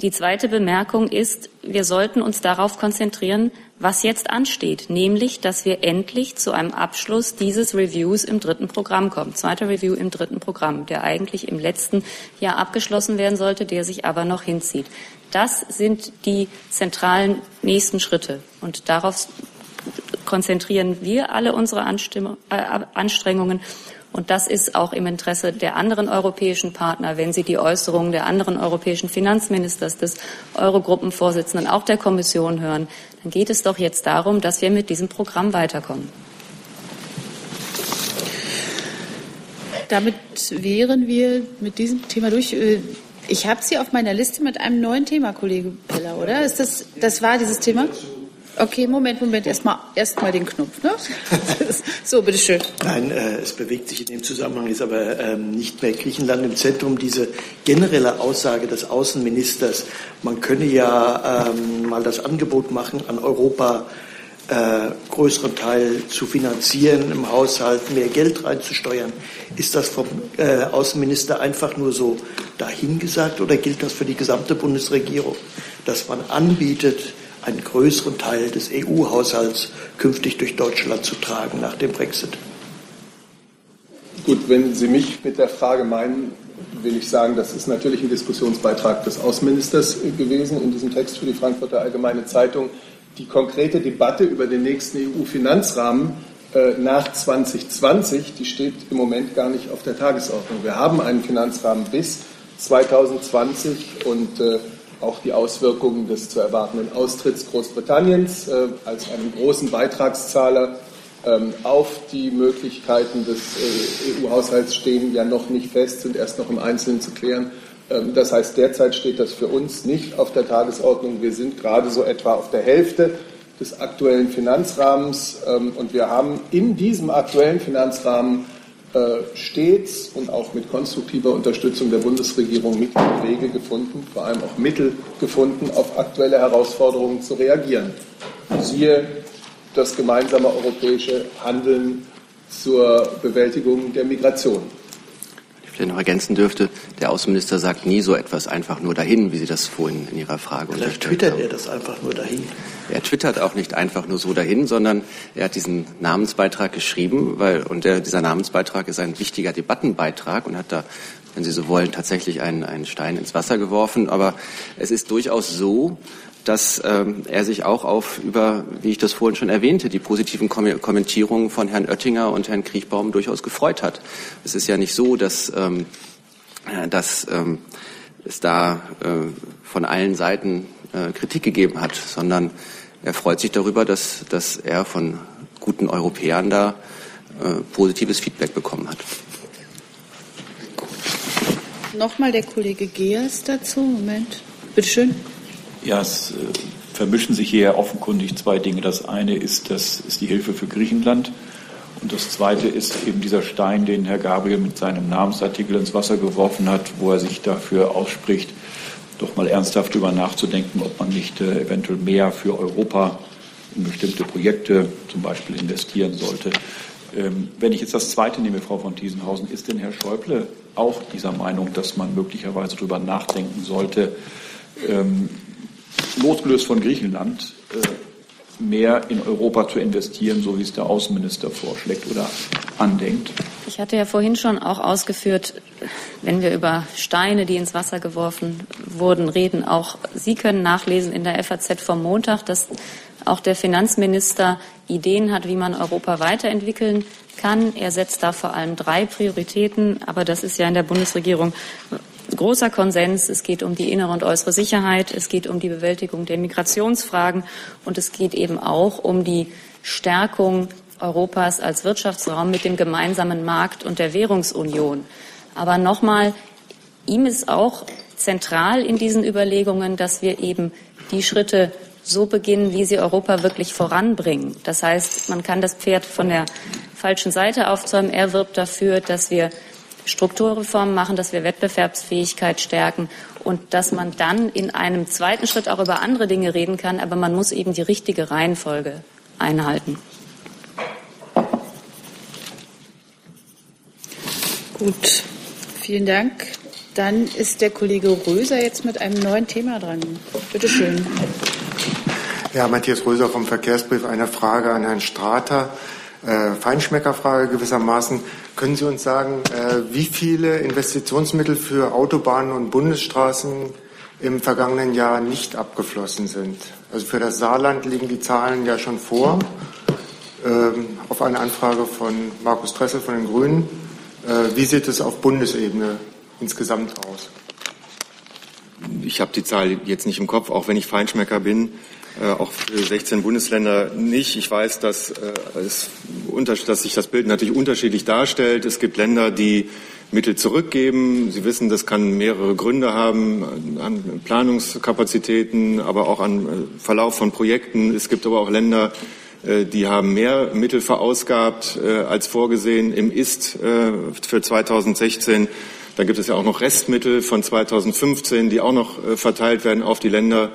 Die zweite Bemerkung ist, wir sollten uns darauf konzentrieren, was jetzt ansteht, nämlich, dass wir endlich zu einem Abschluss dieses Reviews im dritten Programm kommen. Zweiter Review im dritten Programm, der eigentlich im letzten Jahr abgeschlossen werden sollte, der sich aber noch hinzieht. Das sind die zentralen nächsten Schritte. Und darauf konzentrieren wir alle unsere äh, Anstrengungen. Und das ist auch im Interesse der anderen europäischen Partner, wenn Sie die Äußerungen der anderen europäischen Finanzministers, des Eurogruppenvorsitzenden, auch der Kommission hören, dann geht es doch jetzt darum, dass wir mit diesem Programm weiterkommen. Damit wären wir mit diesem Thema durch. Ich habe Sie auf meiner Liste mit einem neuen Thema, Kollege Peller, oder? Ist das, das war dieses Thema? Okay, Moment, Moment, erstmal erst mal den Knopf. Ne? [laughs] so, bitteschön. Nein, äh, es bewegt sich in dem Zusammenhang, ist aber ähm, nicht mehr Griechenland im Zentrum. Diese generelle Aussage des Außenministers, man könne ja ähm, mal das Angebot machen, an Europa äh, größeren Teil zu finanzieren im Haushalt, mehr Geld reinzusteuern. Ist das vom äh, Außenminister einfach nur so dahingesagt oder gilt das für die gesamte Bundesregierung, dass man anbietet, einen größeren Teil des EU-Haushalts künftig durch Deutschland zu tragen nach dem Brexit? Gut, wenn Sie mich mit der Frage meinen, will ich sagen, das ist natürlich ein Diskussionsbeitrag des Außenministers gewesen in diesem Text für die Frankfurter Allgemeine Zeitung. Die konkrete Debatte über den nächsten EU-Finanzrahmen äh, nach 2020, die steht im Moment gar nicht auf der Tagesordnung. Wir haben einen Finanzrahmen bis 2020 und äh, auch die Auswirkungen des zu erwartenden Austritts Großbritanniens äh, als einen großen Beitragszahler ähm, auf die Möglichkeiten des EU-Haushalts stehen ja noch nicht fest, sind erst noch im Einzelnen zu klären. Ähm, das heißt, derzeit steht das für uns nicht auf der Tagesordnung. Wir sind gerade so etwa auf der Hälfte des aktuellen Finanzrahmens ähm, und wir haben in diesem aktuellen Finanzrahmen äh, stets und auch mit konstruktiver Unterstützung der Bundesregierung Mittel und Wege gefunden, vor allem auch Mittel gefunden, auf aktuelle Herausforderungen zu reagieren. Siehe das gemeinsame europäische Handeln zur Bewältigung der Migration vielleicht noch ergänzen dürfte, der Außenminister sagt nie so etwas einfach nur dahin, wie Sie das vorhin in Ihrer Frage Vielleicht twittert er das einfach nur dahin. Er twittert auch nicht einfach nur so dahin, sondern er hat diesen Namensbeitrag geschrieben, weil, und der, dieser Namensbeitrag ist ein wichtiger Debattenbeitrag und hat da, wenn Sie so wollen, tatsächlich einen, einen Stein ins Wasser geworfen. Aber es ist durchaus so, dass ähm, er sich auch auf über, wie ich das vorhin schon erwähnte, die positiven Kom Kommentierungen von Herrn Oettinger und Herrn Kriechbaum durchaus gefreut hat. Es ist ja nicht so, dass, ähm, äh, dass ähm, es da äh, von allen Seiten äh, Kritik gegeben hat, sondern er freut sich darüber, dass, dass er von guten Europäern da äh, positives Feedback bekommen hat. Nochmal der Kollege Geers dazu. Moment. Bitte schön. Ja, es äh, vermischen sich hier offenkundig zwei Dinge. Das eine ist, das ist die Hilfe für Griechenland. Und das zweite ist eben dieser Stein, den Herr Gabriel mit seinem Namensartikel ins Wasser geworfen hat, wo er sich dafür ausspricht, doch mal ernsthaft darüber nachzudenken, ob man nicht äh, eventuell mehr für Europa in bestimmte Projekte zum Beispiel investieren sollte. Ähm, wenn ich jetzt das Zweite nehme, Frau von Thiesenhausen, ist denn Herr Schäuble auch dieser Meinung, dass man möglicherweise darüber nachdenken sollte, ähm, losgelöst von Griechenland, äh, mehr in Europa zu investieren, so wie es der Außenminister vorschlägt oder andenkt? Ich hatte ja vorhin schon auch ausgeführt, wenn wir über Steine, die ins Wasser geworfen wurden, reden, auch Sie können nachlesen in der FAZ vom Montag, dass auch der Finanzminister Ideen hat, wie man Europa weiterentwickeln kann. Er setzt da vor allem drei Prioritäten, aber das ist ja in der Bundesregierung großer Konsens. Es geht um die innere und äußere Sicherheit, es geht um die Bewältigung der Migrationsfragen und es geht eben auch um die Stärkung Europas als Wirtschaftsraum mit dem gemeinsamen Markt und der Währungsunion. Aber nochmal, ihm ist auch zentral in diesen Überlegungen, dass wir eben die Schritte so beginnen, wie sie Europa wirklich voranbringen. Das heißt, man kann das Pferd von der falschen Seite aufzäumen. Er wirbt dafür, dass wir Strukturreformen machen, dass wir Wettbewerbsfähigkeit stärken und dass man dann in einem zweiten Schritt auch über andere Dinge reden kann, aber man muss eben die richtige Reihenfolge einhalten. Gut, vielen Dank. Dann ist der Kollege Röser jetzt mit einem neuen Thema dran. Bitte schön. Ja, Matthias Röser vom Verkehrsbrief. Eine Frage an Herrn Strater. Äh, Feinschmeckerfrage gewissermaßen. Können Sie uns sagen, äh, wie viele Investitionsmittel für Autobahnen und Bundesstraßen im vergangenen Jahr nicht abgeflossen sind? Also für das Saarland liegen die Zahlen ja schon vor. Ähm, auf eine Anfrage von Markus Dressel von den Grünen. Äh, wie sieht es auf Bundesebene insgesamt aus? Ich habe die Zahl jetzt nicht im Kopf, auch wenn ich Feinschmecker bin. Äh, auch für 16 Bundesländer nicht. Ich weiß, dass, äh, es, dass sich das Bild natürlich unterschiedlich darstellt. Es gibt Länder, die Mittel zurückgeben. Sie wissen, das kann mehrere Gründe haben, an Planungskapazitäten, aber auch an äh, Verlauf von Projekten. Es gibt aber auch Länder, die haben mehr Mittel verausgabt als vorgesehen im Ist für 2016. Da gibt es ja auch noch Restmittel von 2015, die auch noch verteilt werden auf die Länder.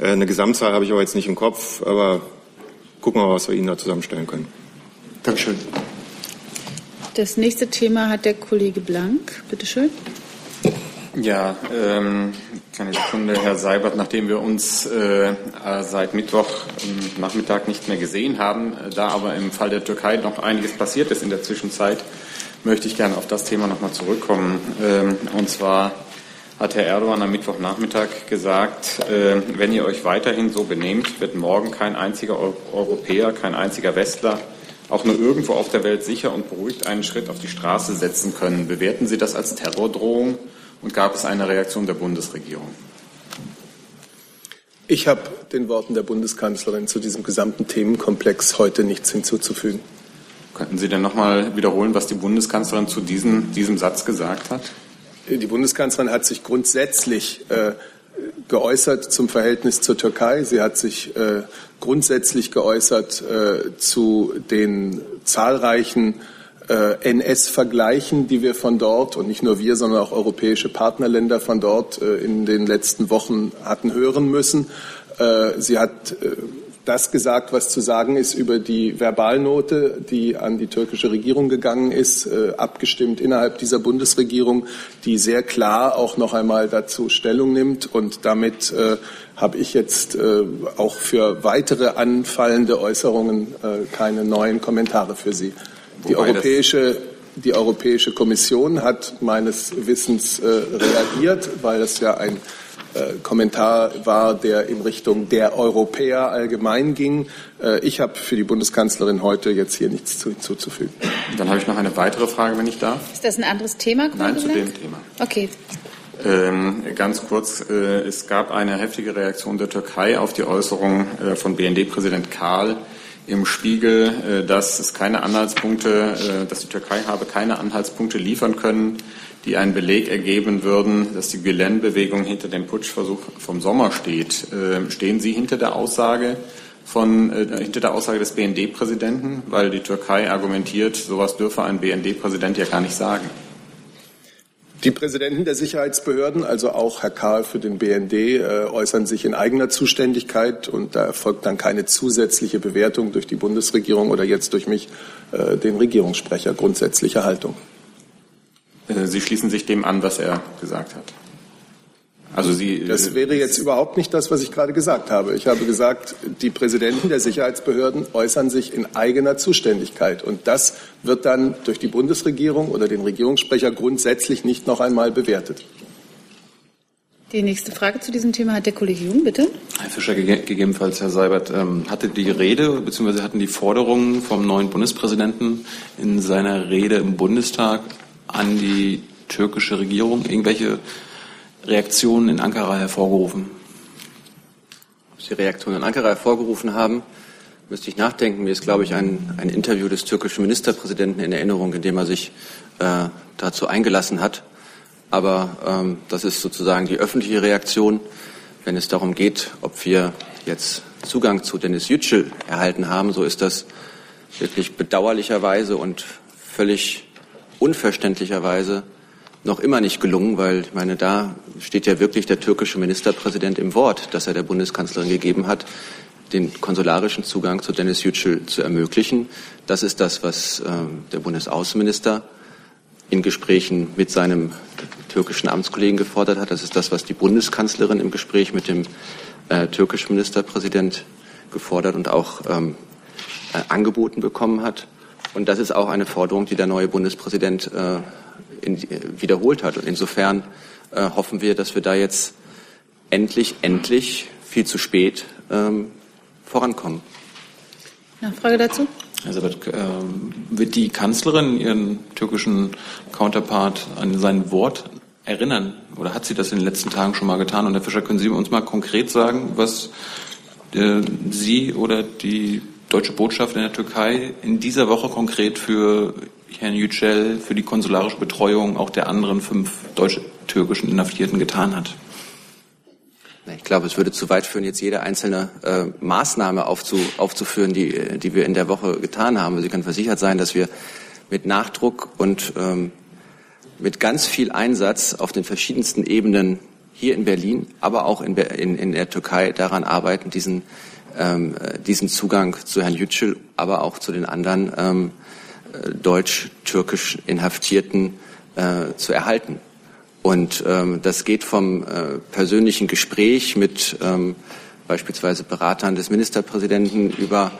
Eine Gesamtzahl habe ich aber jetzt nicht im Kopf, aber gucken wir mal, was wir Ihnen da zusammenstellen können. Dankeschön. Das nächste Thema hat der Kollege Blank. Bitte schön. Ja, ähm, keine Sekunde, Herr Seibert, nachdem wir uns äh, seit Mittwoch Nachmittag nicht mehr gesehen haben, äh, da aber im Fall der Türkei noch einiges passiert ist in der Zwischenzeit, möchte ich gerne auf das Thema nochmal zurückkommen. Ähm, und zwar hat Herr Erdogan am Mittwochnachmittag gesagt, äh, wenn ihr euch weiterhin so benehmt, wird morgen kein einziger Europäer, kein einziger Westler auch nur irgendwo auf der Welt sicher und beruhigt einen Schritt auf die Straße setzen können. Bewerten Sie das als Terrordrohung und gab es eine Reaktion der Bundesregierung? Ich habe den Worten der Bundeskanzlerin zu diesem gesamten Themenkomplex heute nichts hinzuzufügen. Könnten Sie denn noch mal wiederholen, was die Bundeskanzlerin zu diesem, diesem Satz gesagt hat? Die Bundeskanzlerin hat sich grundsätzlich äh, geäußert zum Verhältnis zur Türkei. Sie hat sich äh, grundsätzlich geäußert äh, zu den zahlreichen äh, NS-Vergleichen, die wir von dort und nicht nur wir, sondern auch europäische Partnerländer von dort äh, in den letzten Wochen hatten hören müssen. Äh, sie hat das gesagt, was zu sagen ist über die Verbalnote, die an die türkische Regierung gegangen ist, äh, abgestimmt innerhalb dieser Bundesregierung, die sehr klar auch noch einmal dazu Stellung nimmt. Und damit äh, habe ich jetzt äh, auch für weitere anfallende Äußerungen keine neuen Kommentare für Sie. Die europäische die Europäische Kommission hat meines Wissens reagiert, weil es ja ein Kommentar war, der in Richtung der Europäer allgemein ging. Äh, ich habe für die Bundeskanzlerin heute jetzt hier nichts hinzuzufügen. Dann habe ich noch eine weitere Frage, wenn ich darf. Ist das ein anderes Thema? Nein, zu dem Thema. Okay. Ähm, ganz kurz, äh, es gab eine heftige Reaktion der Türkei auf die Äußerung äh, von BND-Präsident Karl im Spiegel, äh, dass es keine Anhaltspunkte, äh, dass die Türkei habe keine Anhaltspunkte liefern können, die einen Beleg ergeben würden, dass die Gülen-Bewegung hinter dem Putschversuch vom Sommer steht. Ähm, stehen Sie hinter der Aussage von, äh, hinter der Aussage des BND-Präsidenten? Weil die Türkei argumentiert, sowas dürfe ein BND-Präsident ja gar nicht sagen. Die Präsidenten der Sicherheitsbehörden, also auch Herr Karl für den BND, äh, äußern sich in eigener Zuständigkeit und da erfolgt dann keine zusätzliche Bewertung durch die Bundesregierung oder jetzt durch mich, äh, den Regierungssprecher, grundsätzliche Haltung. Äh, Sie schließen sich dem an, was er gesagt hat. Also Sie, das äh, wäre jetzt überhaupt nicht das, was ich gerade gesagt habe. Ich habe gesagt, die Präsidenten der Sicherheitsbehörden äußern sich in eigener Zuständigkeit. Und das wird dann durch die Bundesregierung oder den Regierungssprecher grundsätzlich nicht noch einmal bewertet. Die nächste Frage zu diesem Thema hat der Kollege Jung, bitte. Herr Fischer, gegebenenfalls Herr Seibert, ähm, hatte die Rede bzw. hatten die Forderungen vom neuen Bundespräsidenten in seiner Rede im Bundestag an die türkische Regierung irgendwelche Reaktionen in Ankara hervorgerufen? Was die Reaktionen in Ankara hervorgerufen haben, müsste ich nachdenken. Mir ist, glaube ich, ein, ein Interview des türkischen Ministerpräsidenten in Erinnerung, in dem er sich äh, dazu eingelassen hat. Aber ähm, das ist sozusagen die öffentliche Reaktion, wenn es darum geht, ob wir jetzt Zugang zu Dennis Yücel erhalten haben. So ist das wirklich bedauerlicherweise und völlig unverständlicherweise noch immer nicht gelungen, weil ich meine, da steht ja wirklich der türkische Ministerpräsident im Wort, das er der Bundeskanzlerin gegeben hat, den konsularischen Zugang zu Dennis Yücel zu ermöglichen. Das ist das, was äh, der Bundesaußenminister in Gesprächen mit seinem türkischen Amtskollegen gefordert hat. Das ist das, was die Bundeskanzlerin im Gespräch mit dem äh, türkischen Ministerpräsident gefordert und auch ähm, äh, angeboten bekommen hat. Und das ist auch eine Forderung, die der neue Bundespräsident äh, in, äh, wiederholt hat. Und insofern äh, hoffen wir, dass wir da jetzt endlich, endlich, viel zu spät ähm, vorankommen. Nachfrage dazu? Also wird, äh, wird die Kanzlerin ihren türkischen Counterpart an sein Wort erinnern? Oder hat sie das in den letzten Tagen schon mal getan? Und Herr Fischer, können Sie uns mal konkret sagen, was äh, Sie oder die deutsche Botschaft in der Türkei in dieser Woche konkret für Herrn Yücel, für die konsularische Betreuung auch der anderen fünf deutsch-türkischen Inhaftierten getan hat? Ich glaube, es würde zu weit führen, jetzt jede einzelne äh, Maßnahme aufzu, aufzuführen, die, die wir in der Woche getan haben. Sie können versichert sein, dass wir mit Nachdruck und ähm, mit ganz viel Einsatz auf den verschiedensten Ebenen hier in Berlin, aber auch in, in, in der Türkei daran arbeiten, diesen, ähm, diesen Zugang zu Herrn Yücel, aber auch zu den anderen ähm, äh, deutsch-türkisch Inhaftierten äh, zu erhalten. Und ähm, das geht vom äh, persönlichen Gespräch mit ähm, beispielsweise Beratern des Ministerpräsidenten über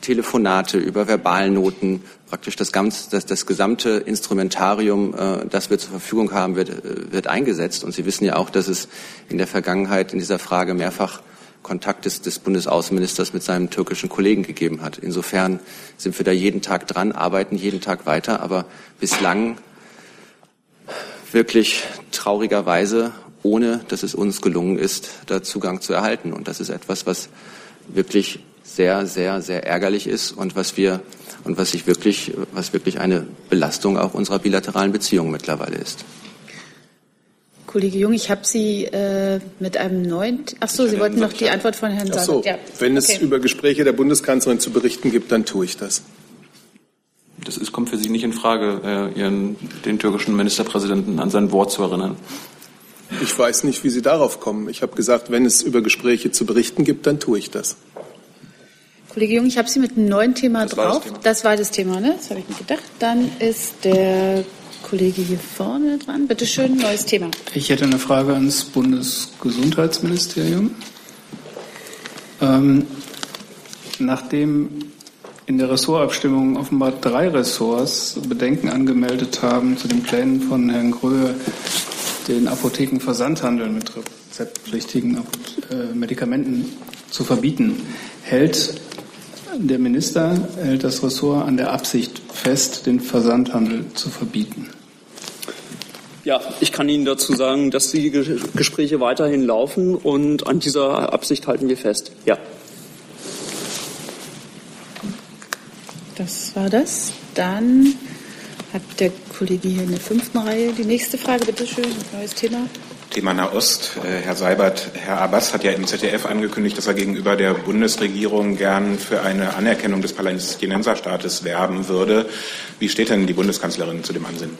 Telefonate, über Verbalnoten, praktisch das, ganz, das, das gesamte Instrumentarium, äh, das wir zur Verfügung haben, wird, äh, wird eingesetzt. Und Sie wissen ja auch, dass es in der Vergangenheit in dieser Frage mehrfach Kontakt des, des Bundesaußenministers mit seinem türkischen Kollegen gegeben hat. Insofern sind wir da jeden Tag dran, arbeiten jeden Tag weiter, aber bislang wirklich traurigerweise, ohne dass es uns gelungen ist, da Zugang zu erhalten. Und das ist etwas, was wirklich sehr, sehr, sehr ärgerlich ist und was wir und was sich wirklich, was wirklich eine Belastung auch unserer bilateralen Beziehungen mittlerweile ist. Kollege Jung, ich habe Sie äh, mit einem neuen. Ach so, Sie wollten noch die Antwort von Herrn Ach so, ja. Wenn es okay. über Gespräche der Bundeskanzlerin zu berichten gibt, dann tue ich das. Das ist, kommt für Sie nicht in Frage, äh, Ihren, den türkischen Ministerpräsidenten an sein Wort zu erinnern. Ich weiß nicht, wie Sie darauf kommen. Ich habe gesagt, wenn es über Gespräche zu berichten gibt, dann tue ich das. Kollege Jung, ich habe Sie mit einem neuen Thema das drauf. War das, das, war das Thema, ne? Das habe ich mir gedacht. Dann ist der Kollege hier vorne dran. Bitte schön, neues Thema. Ich hätte eine Frage ans Bundesgesundheitsministerium. Ähm, nachdem in der Ressortabstimmung offenbar drei Ressorts Bedenken angemeldet haben zu den Plänen von Herrn Gröhe, den Apothekenversandhandel mit rezeptpflichtigen äh, Medikamenten zu verbieten. Hält der Minister, hält das Ressort an der Absicht fest, den Versandhandel zu verbieten? Ja, ich kann Ihnen dazu sagen, dass die Gespräche weiterhin laufen und an dieser Absicht halten wir fest. Ja. Das war das. Dann hat der Kollege hier in der fünften Reihe die nächste Frage. Bitte schön, neues Thema. Thema Nahost. Äh, Herr Seibert, Herr Abbas hat ja im ZDF angekündigt, dass er gegenüber der Bundesregierung gern für eine Anerkennung des Palästinenserstaates werben würde. Wie steht denn die Bundeskanzlerin zu dem Ansinnen?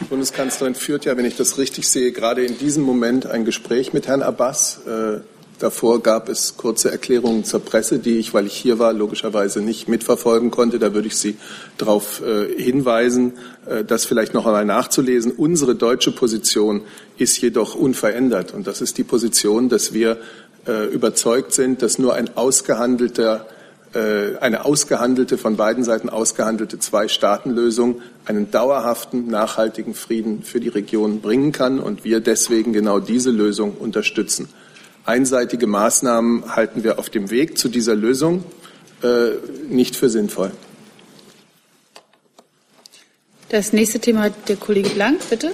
Die Bundeskanzlerin führt ja, wenn ich das richtig sehe, gerade in diesem Moment ein Gespräch mit Herrn Abbas. Äh, Davor gab es kurze Erklärungen zur Presse, die ich, weil ich hier war, logischerweise nicht mitverfolgen konnte. Da würde ich Sie darauf äh, hinweisen, äh, das vielleicht noch einmal nachzulesen. Unsere deutsche Position ist jedoch unverändert. Und das ist die Position, dass wir überzeugt sind, dass nur ein ausgehandelter eine ausgehandelte, von beiden Seiten ausgehandelte Zwei-Staaten-Lösung einen dauerhaften, nachhaltigen Frieden für die Region bringen kann und wir deswegen genau diese Lösung unterstützen. Einseitige Maßnahmen halten wir auf dem Weg zu dieser Lösung äh, nicht für sinnvoll. Das nächste Thema hat der Kollege Blank, bitte.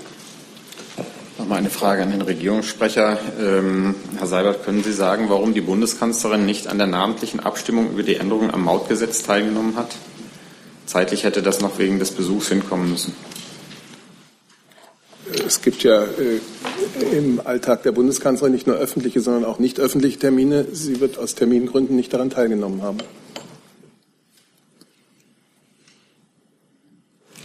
Nochmal eine Frage an den Regierungssprecher. Ähm, Herr Seibert, können Sie sagen, warum die Bundeskanzlerin nicht an der namentlichen Abstimmung über die Änderung am Mautgesetz teilgenommen hat? Zeitlich hätte das noch wegen des Besuchs hinkommen müssen. Es gibt ja äh, im Alltag der Bundeskanzlerin nicht nur öffentliche, sondern auch nicht öffentliche Termine. Sie wird aus Termingründen nicht daran teilgenommen haben.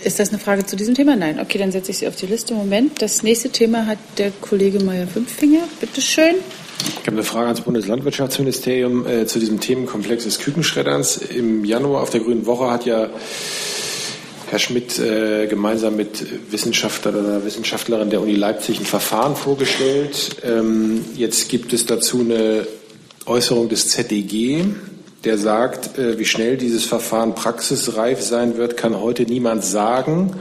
Ist das eine Frage zu diesem Thema? Nein. Okay, dann setze ich Sie auf die Liste. Moment. Das nächste Thema hat der Kollege Meyer-Fünffinger. Bitte schön. Ich habe eine Frage ans Bundeslandwirtschaftsministerium äh, zu diesem Themenkomplex des Kükenschredderns. Im Januar auf der Grünen Woche hat ja Herr Schmidt äh, gemeinsam mit Wissenschaftler oder Wissenschaftlerin der Uni Leipzig ein Verfahren vorgestellt. Ähm, jetzt gibt es dazu eine Äußerung des ZDG, der sagt, äh, wie schnell dieses Verfahren praxisreif sein wird, kann heute niemand sagen.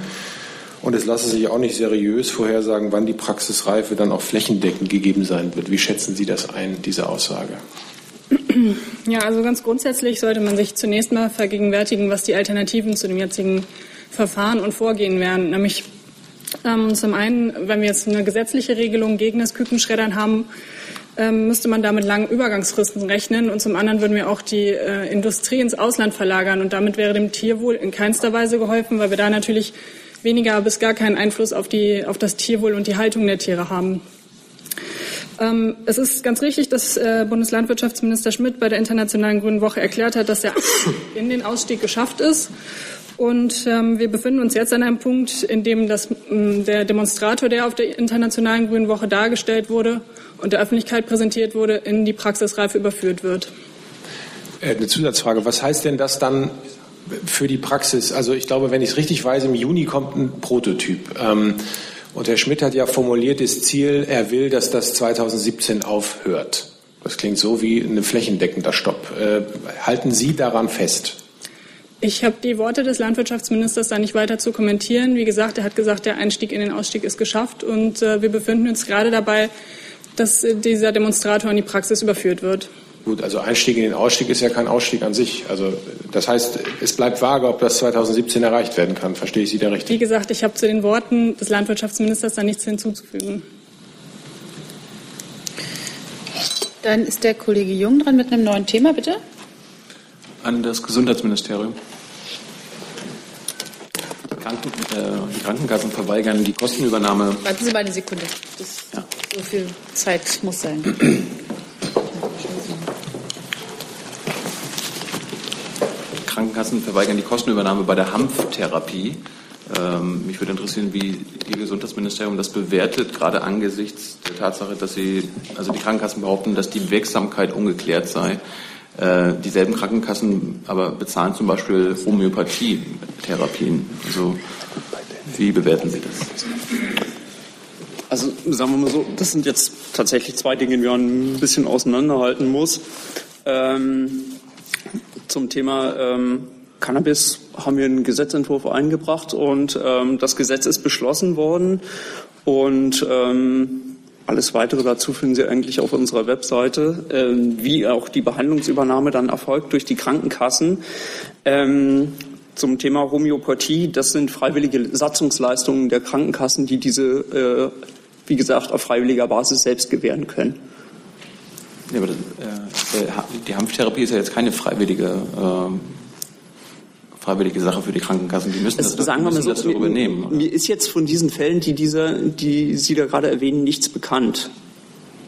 Und es lasse sich auch nicht seriös vorhersagen, wann die Praxisreife dann auch flächendeckend gegeben sein wird. Wie schätzen Sie das ein, diese Aussage? Ja, also ganz grundsätzlich sollte man sich zunächst mal vergegenwärtigen, was die Alternativen zu dem jetzigen Verfahren und Vorgehen wären. Nämlich ähm, zum einen, wenn wir jetzt eine gesetzliche Regelung gegen das Kükenschreddern haben, ähm, müsste man da mit langen Übergangsfristen rechnen. Und zum anderen würden wir auch die äh, Industrie ins Ausland verlagern. Und damit wäre dem Tierwohl in keinster Weise geholfen, weil wir da natürlich weniger bis gar keinen Einfluss auf, die, auf das Tierwohl und die Haltung der Tiere haben. Ähm, es ist ganz richtig, dass äh, Bundeslandwirtschaftsminister Schmidt bei der Internationalen Grünen Woche erklärt hat, dass der [coughs] in den Ausstieg geschafft ist. Und ähm, wir befinden uns jetzt an einem Punkt, in dem das, ähm, der Demonstrator, der auf der Internationalen Grünen Woche dargestellt wurde und der Öffentlichkeit präsentiert wurde, in die Praxisreife überführt wird. Äh, eine Zusatzfrage. Was heißt denn das dann für die Praxis? Also ich glaube, wenn ich es richtig weiß, im Juni kommt ein Prototyp. Ähm, und Herr Schmidt hat ja formuliert das Ziel, er will, dass das 2017 aufhört. Das klingt so wie ein flächendeckender Stopp. Äh, halten Sie daran fest? Ich habe die Worte des Landwirtschaftsministers da nicht weiter zu kommentieren. Wie gesagt, er hat gesagt, der Einstieg in den Ausstieg ist geschafft und äh, wir befinden uns gerade dabei, dass äh, dieser Demonstrator in die Praxis überführt wird. Gut, also Einstieg in den Ausstieg ist ja kein Ausstieg an sich. Also das heißt, es bleibt vage, ob das 2017 erreicht werden kann. Verstehe ich Sie da richtig? Wie gesagt, ich habe zu den Worten des Landwirtschaftsministers da nichts hinzuzufügen. Dann ist der Kollege Jung dran mit einem neuen Thema, bitte. An das Gesundheitsministerium. Kranken, äh, die Krankenkassen verweigern die Kostenübernahme. Warten Sie mal eine Sekunde. Das, ja. So viel Zeit muss sein. Krankenkassen verweigern die Kostenübernahme bei der Hanftherapie. Ähm, mich würde interessieren, wie Ihr Gesundheitsministerium das bewertet, gerade angesichts der Tatsache, dass Sie, also die Krankenkassen behaupten, dass die Wirksamkeit ungeklärt sei. Äh, dieselben Krankenkassen aber bezahlen zum Beispiel Homöopathietherapien. Also wie bewerten Sie das? Also sagen wir mal so, das sind jetzt tatsächlich zwei Dinge, die man ein bisschen auseinanderhalten muss. Ähm, zum Thema ähm, Cannabis haben wir einen Gesetzentwurf eingebracht und ähm, das Gesetz ist beschlossen worden und ähm, alles weitere dazu finden Sie eigentlich auf unserer Webseite, ähm, wie auch die Behandlungsübernahme dann erfolgt durch die Krankenkassen. Ähm, zum Thema Homöopathie, das sind freiwillige Satzungsleistungen der Krankenkassen, die diese, äh, wie gesagt, auf freiwilliger Basis selbst gewähren können. Ja, aber das, äh, die Hanftherapie ist ja jetzt keine freiwillige, äh, freiwillige Sache für die Krankenkassen. Die müssen das, das, sagen wir mal so, das übernehmen. Mir, mir ist jetzt von diesen Fällen, die, dieser, die Sie da gerade erwähnen, nichts bekannt.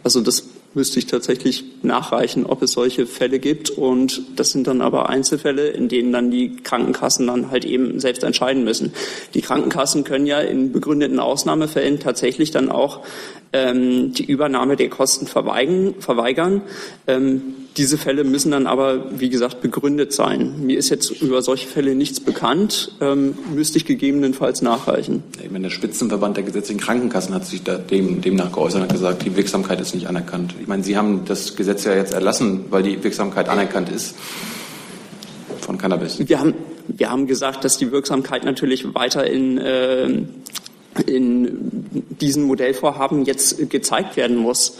Also das müsste ich tatsächlich nachreichen, ob es solche Fälle gibt. Und das sind dann aber Einzelfälle, in denen dann die Krankenkassen dann halt eben selbst entscheiden müssen. Die Krankenkassen können ja in begründeten Ausnahmefällen tatsächlich dann auch ähm, die Übernahme der Kosten verweigern. verweigern. Ähm, diese Fälle müssen dann aber, wie gesagt, begründet sein. Mir ist jetzt über solche Fälle nichts bekannt, ähm, müsste ich gegebenenfalls nachreichen. Ich meine, der Spitzenverband der gesetzlichen Krankenkassen hat sich da dem, demnach geäußert und gesagt, die Wirksamkeit ist nicht anerkannt. Ich meine, Sie haben das Gesetz ja jetzt erlassen, weil die Wirksamkeit anerkannt ist von Cannabis. Wir haben, wir haben gesagt, dass die Wirksamkeit natürlich weiter in, äh, in diesen Modellvorhaben jetzt gezeigt werden muss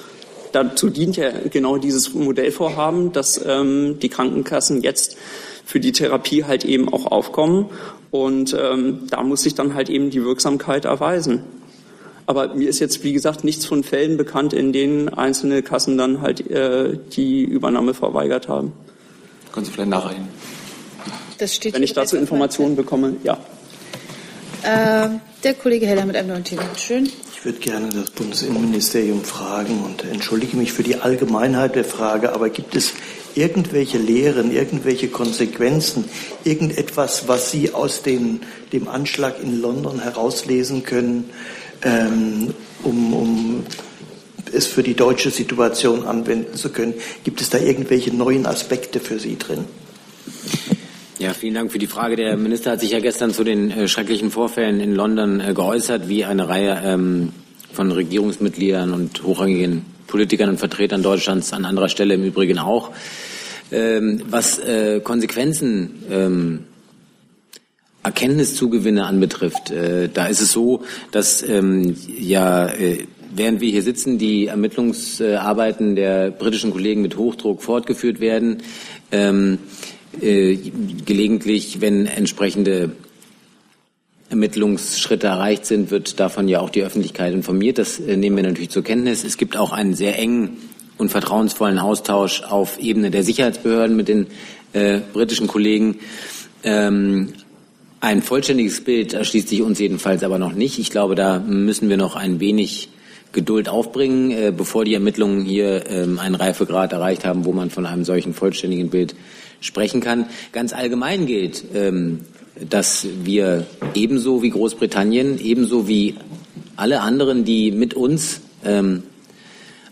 dazu dient ja genau dieses Modellvorhaben, dass ähm, die Krankenkassen jetzt für die Therapie halt eben auch aufkommen. Und ähm, da muss sich dann halt eben die Wirksamkeit erweisen. Aber mir ist jetzt, wie gesagt, nichts von Fällen bekannt, in denen einzelne Kassen dann halt äh, die Übernahme verweigert haben. Können Sie vielleicht nachreichen? Das steht Wenn ich dazu Informationen bekomme, ja. Äh, der Kollege Heller mit einem neuen Thema. Schön. Ich würde gerne das Bundesinnenministerium fragen und entschuldige mich für die Allgemeinheit der Frage, aber gibt es irgendwelche Lehren, irgendwelche Konsequenzen, irgendetwas, was Sie aus den, dem Anschlag in London herauslesen können, ähm, um, um es für die deutsche Situation anwenden zu können? Gibt es da irgendwelche neuen Aspekte für Sie drin? Ja, vielen Dank für die Frage. Der Minister hat sich ja gestern zu den äh, schrecklichen Vorfällen in London äh, geäußert, wie eine Reihe ähm, von Regierungsmitgliedern und hochrangigen Politikern und Vertretern Deutschlands an anderer Stelle im Übrigen auch. Ähm, was äh, Konsequenzen ähm, Erkenntniszugewinne anbetrifft, äh, da ist es so, dass ähm, ja äh, während wir hier sitzen, die Ermittlungsarbeiten der britischen Kollegen mit Hochdruck fortgeführt werden. Ähm, äh, gelegentlich, wenn entsprechende Ermittlungsschritte erreicht sind, wird davon ja auch die Öffentlichkeit informiert. Das äh, nehmen wir natürlich zur Kenntnis. Es gibt auch einen sehr engen und vertrauensvollen Austausch auf Ebene der Sicherheitsbehörden mit den äh, britischen Kollegen. Ähm, ein vollständiges Bild erschließt sich uns jedenfalls aber noch nicht. Ich glaube, da müssen wir noch ein wenig Geduld aufbringen, äh, bevor die Ermittlungen hier ähm, einen Reifegrad erreicht haben, wo man von einem solchen vollständigen Bild sprechen kann. Ganz allgemein gilt, ähm, dass wir ebenso wie Großbritannien, ebenso wie alle anderen, die mit uns ähm,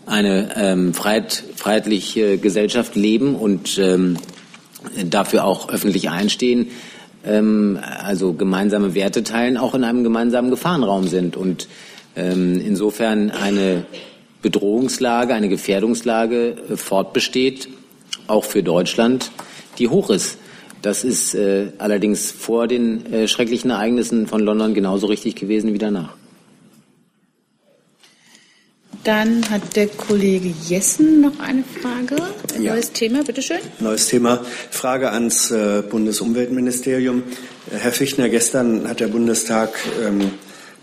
eine ähm, freiheit, freiheitliche Gesellschaft leben und dafür auch öffentlich einstehen, also gemeinsame Werte teilen, auch in einem gemeinsamen Gefahrenraum sind und insofern eine Bedrohungslage, eine Gefährdungslage äh, fortbesteht, auch für Deutschland, die hoch ist. Das ist äh, allerdings vor den äh, schrecklichen Ereignissen von London genauso richtig gewesen wie danach. Dann hat der Kollege Jessen noch eine Frage. Ein ja. neues Thema, bitteschön. Neues Thema. Frage ans äh, Bundesumweltministerium. Herr Fichtner, gestern hat der Bundestag ähm,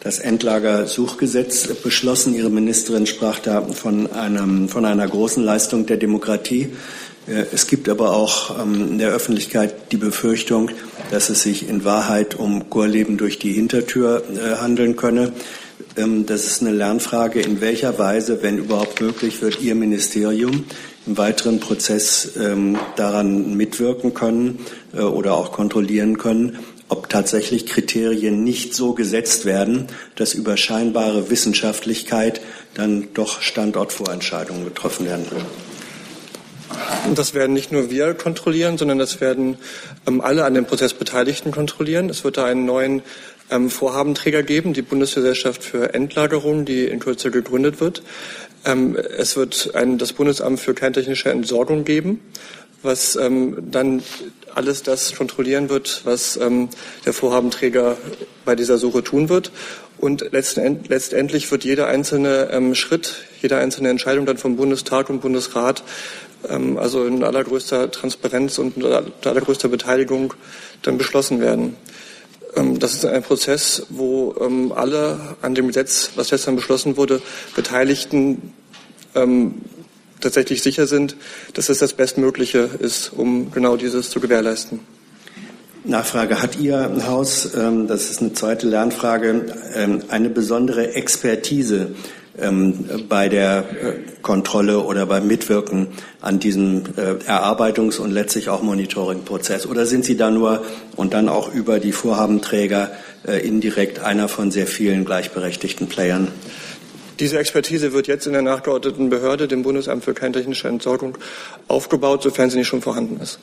das Endlagersuchgesetz beschlossen. Ihre Ministerin sprach da von, einem, von einer großen Leistung der Demokratie. Äh, es gibt aber auch ähm, in der Öffentlichkeit die Befürchtung, dass es sich in Wahrheit um Gorleben durch die Hintertür äh, handeln könne. Ähm, das ist eine Lernfrage, in welcher Weise, wenn überhaupt möglich, wird Ihr Ministerium im weiteren Prozess ähm, daran mitwirken können äh, oder auch kontrollieren können, ob tatsächlich Kriterien nicht so gesetzt werden, dass über scheinbare Wissenschaftlichkeit dann doch Standortvorentscheidungen getroffen werden. Das werden nicht nur wir kontrollieren, sondern das werden ähm, alle an dem Prozess Beteiligten kontrollieren. Es wird da einen neuen ähm, Vorhabenträger geben, die Bundesgesellschaft für Endlagerung, die in Kürze gegründet wird. Ähm, es wird ein, das Bundesamt für kerntechnische Entsorgung geben, was ähm, dann alles das kontrollieren wird, was ähm, der Vorhabenträger bei dieser Suche tun wird. Und letztendlich wird jeder einzelne ähm, Schritt, jede einzelne Entscheidung dann vom Bundestag und Bundesrat ähm, also in allergrößter Transparenz und in allergrößter Beteiligung dann beschlossen werden. Ähm, das ist ein Prozess, wo ähm, alle an dem Gesetz, was gestern beschlossen wurde, Beteiligten tatsächlich sicher sind, dass es das Bestmögliche ist, um genau dieses zu gewährleisten. Nachfrage. Hat Ihr Haus, das ist eine zweite Lernfrage, eine besondere Expertise ähm, bei der äh, Kontrolle oder beim Mitwirken an diesem äh, Erarbeitungs- und letztlich auch Monitoringprozess? Oder sind Sie da nur und dann auch über die Vorhabenträger äh, indirekt einer von sehr vielen gleichberechtigten Playern? Diese Expertise wird jetzt in der nachgeordneten Behörde, dem Bundesamt für kerntechnische Entsorgung, aufgebaut, sofern sie nicht schon vorhanden ist.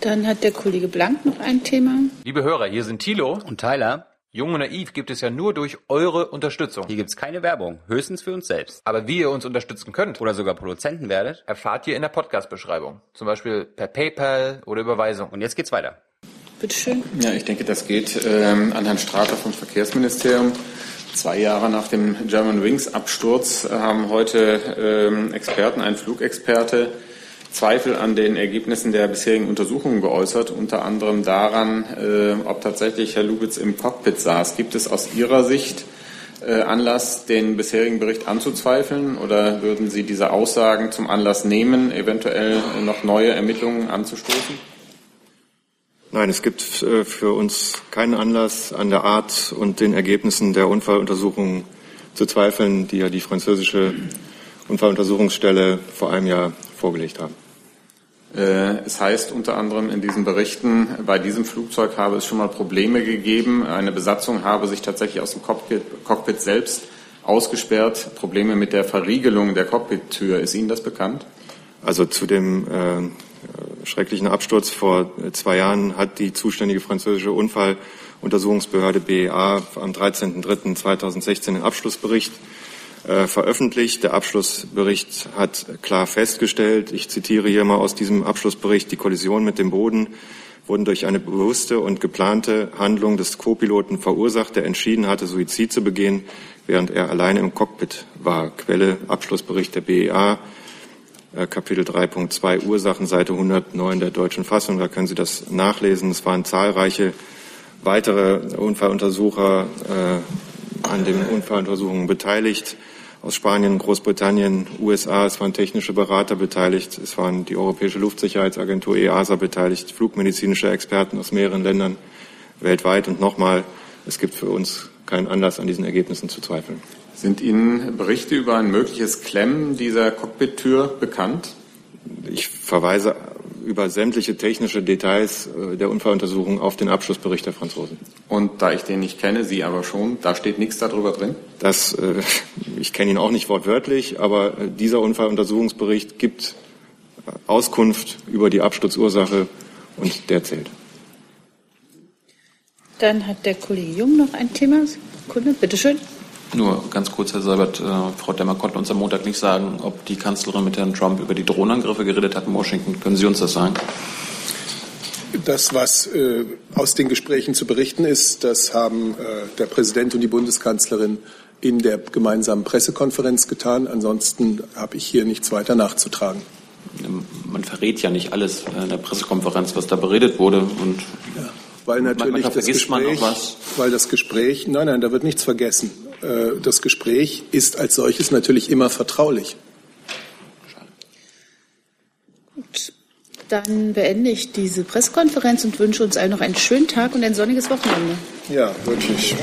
Dann hat der Kollege Blank noch ein Thema. Liebe Hörer, hier sind Thilo und Tyler. Jung und Naiv gibt es ja nur durch eure Unterstützung. Hier gibt es keine Werbung, höchstens für uns selbst. Aber wie ihr uns unterstützen könnt oder sogar Produzenten werdet, erfahrt ihr in der Podcast-Beschreibung. Zum Beispiel per PayPal oder Überweisung. Und jetzt geht's weiter. Bitteschön. Ja, ich denke, das geht ähm, an Herrn Strater vom Verkehrsministerium. Zwei Jahre nach dem German Wings Absturz haben heute ähm, Experten, ein Flugexperte, Zweifel an den Ergebnissen der bisherigen Untersuchungen geäußert, unter anderem daran, äh, ob tatsächlich Herr Lubitz im Cockpit saß. Gibt es aus Ihrer Sicht äh, Anlass, den bisherigen Bericht anzuzweifeln oder würden Sie diese Aussagen zum Anlass nehmen, eventuell noch neue Ermittlungen anzustoßen? Nein, es gibt äh, für uns keinen Anlass, an der Art und den Ergebnissen der Unfalluntersuchungen zu zweifeln, die ja die französische Unfalluntersuchungsstelle vor einem Jahr vorgelegt haben. Äh, es heißt unter anderem in diesen Berichten, bei diesem Flugzeug habe es schon mal Probleme gegeben. Eine Besatzung habe sich tatsächlich aus dem Cockpit, Cockpit selbst ausgesperrt. Probleme mit der Verriegelung der Cockpittür. Ist Ihnen das bekannt? Also zu dem äh, schrecklichen Absturz vor zwei Jahren hat die zuständige französische Unfalluntersuchungsbehörde BEA am 13.03.2016 den Abschlussbericht äh, veröffentlicht. Der Abschlussbericht hat klar festgestellt, ich zitiere hier mal aus diesem Abschlussbericht, die Kollision mit dem Boden wurden durch eine bewusste und geplante Handlung des Co-Piloten verursacht, der entschieden hatte, Suizid zu begehen, während er alleine im Cockpit war. Quelle Abschlussbericht der BEA, Kapitel 3.2 Ursachen, Seite 109 der deutschen Fassung. Da können Sie das nachlesen. Es waren zahlreiche weitere Unfalluntersucher äh, an den Unfalluntersuchungen beteiligt aus Spanien, Großbritannien, USA. Es waren technische Berater beteiligt. Es waren die Europäische Luftsicherheitsagentur EASA beteiligt, flugmedizinische Experten aus mehreren Ländern weltweit. Und nochmal, es gibt für uns keinen Anlass, an diesen Ergebnissen zu zweifeln. Sind Ihnen Berichte über ein mögliches Klemmen dieser Cockpittür bekannt? Ich verweise über sämtliche technische Details äh, der Unfalluntersuchung auf den Abschlussbericht der Franzosen. Und da ich den nicht kenne, Sie aber schon, da steht nichts darüber drin? Das, äh, [laughs] ich kenne ihn auch nicht wortwörtlich, aber äh, dieser Unfalluntersuchungsbericht gibt Auskunft über die Absturzursache und der zählt. Dann hat der Kollege Jung noch ein Thema. Kunde, bitteschön. Nur ganz kurz, Herr Seibert, äh, Frau Demmer konnte uns am Montag nicht sagen, ob die Kanzlerin mit Herrn Trump über die Drohnenangriffe geredet hat in Washington. Können Sie uns das sagen? Das, was äh, aus den Gesprächen zu berichten ist, das haben äh, der Präsident und die Bundeskanzlerin in der gemeinsamen Pressekonferenz getan. Ansonsten habe ich hier nichts weiter nachzutragen. Man verrät ja nicht alles in der Pressekonferenz, was da beredet wurde. Und ja, weil natürlich das Gespräch, weil das Gespräch, nein, nein, da wird nichts vergessen. Äh, das Gespräch ist als solches natürlich immer vertraulich. Gut. Dann beende ich diese Pressekonferenz und wünsche uns allen noch einen schönen Tag und ein sonniges Wochenende. Ja, wirklich.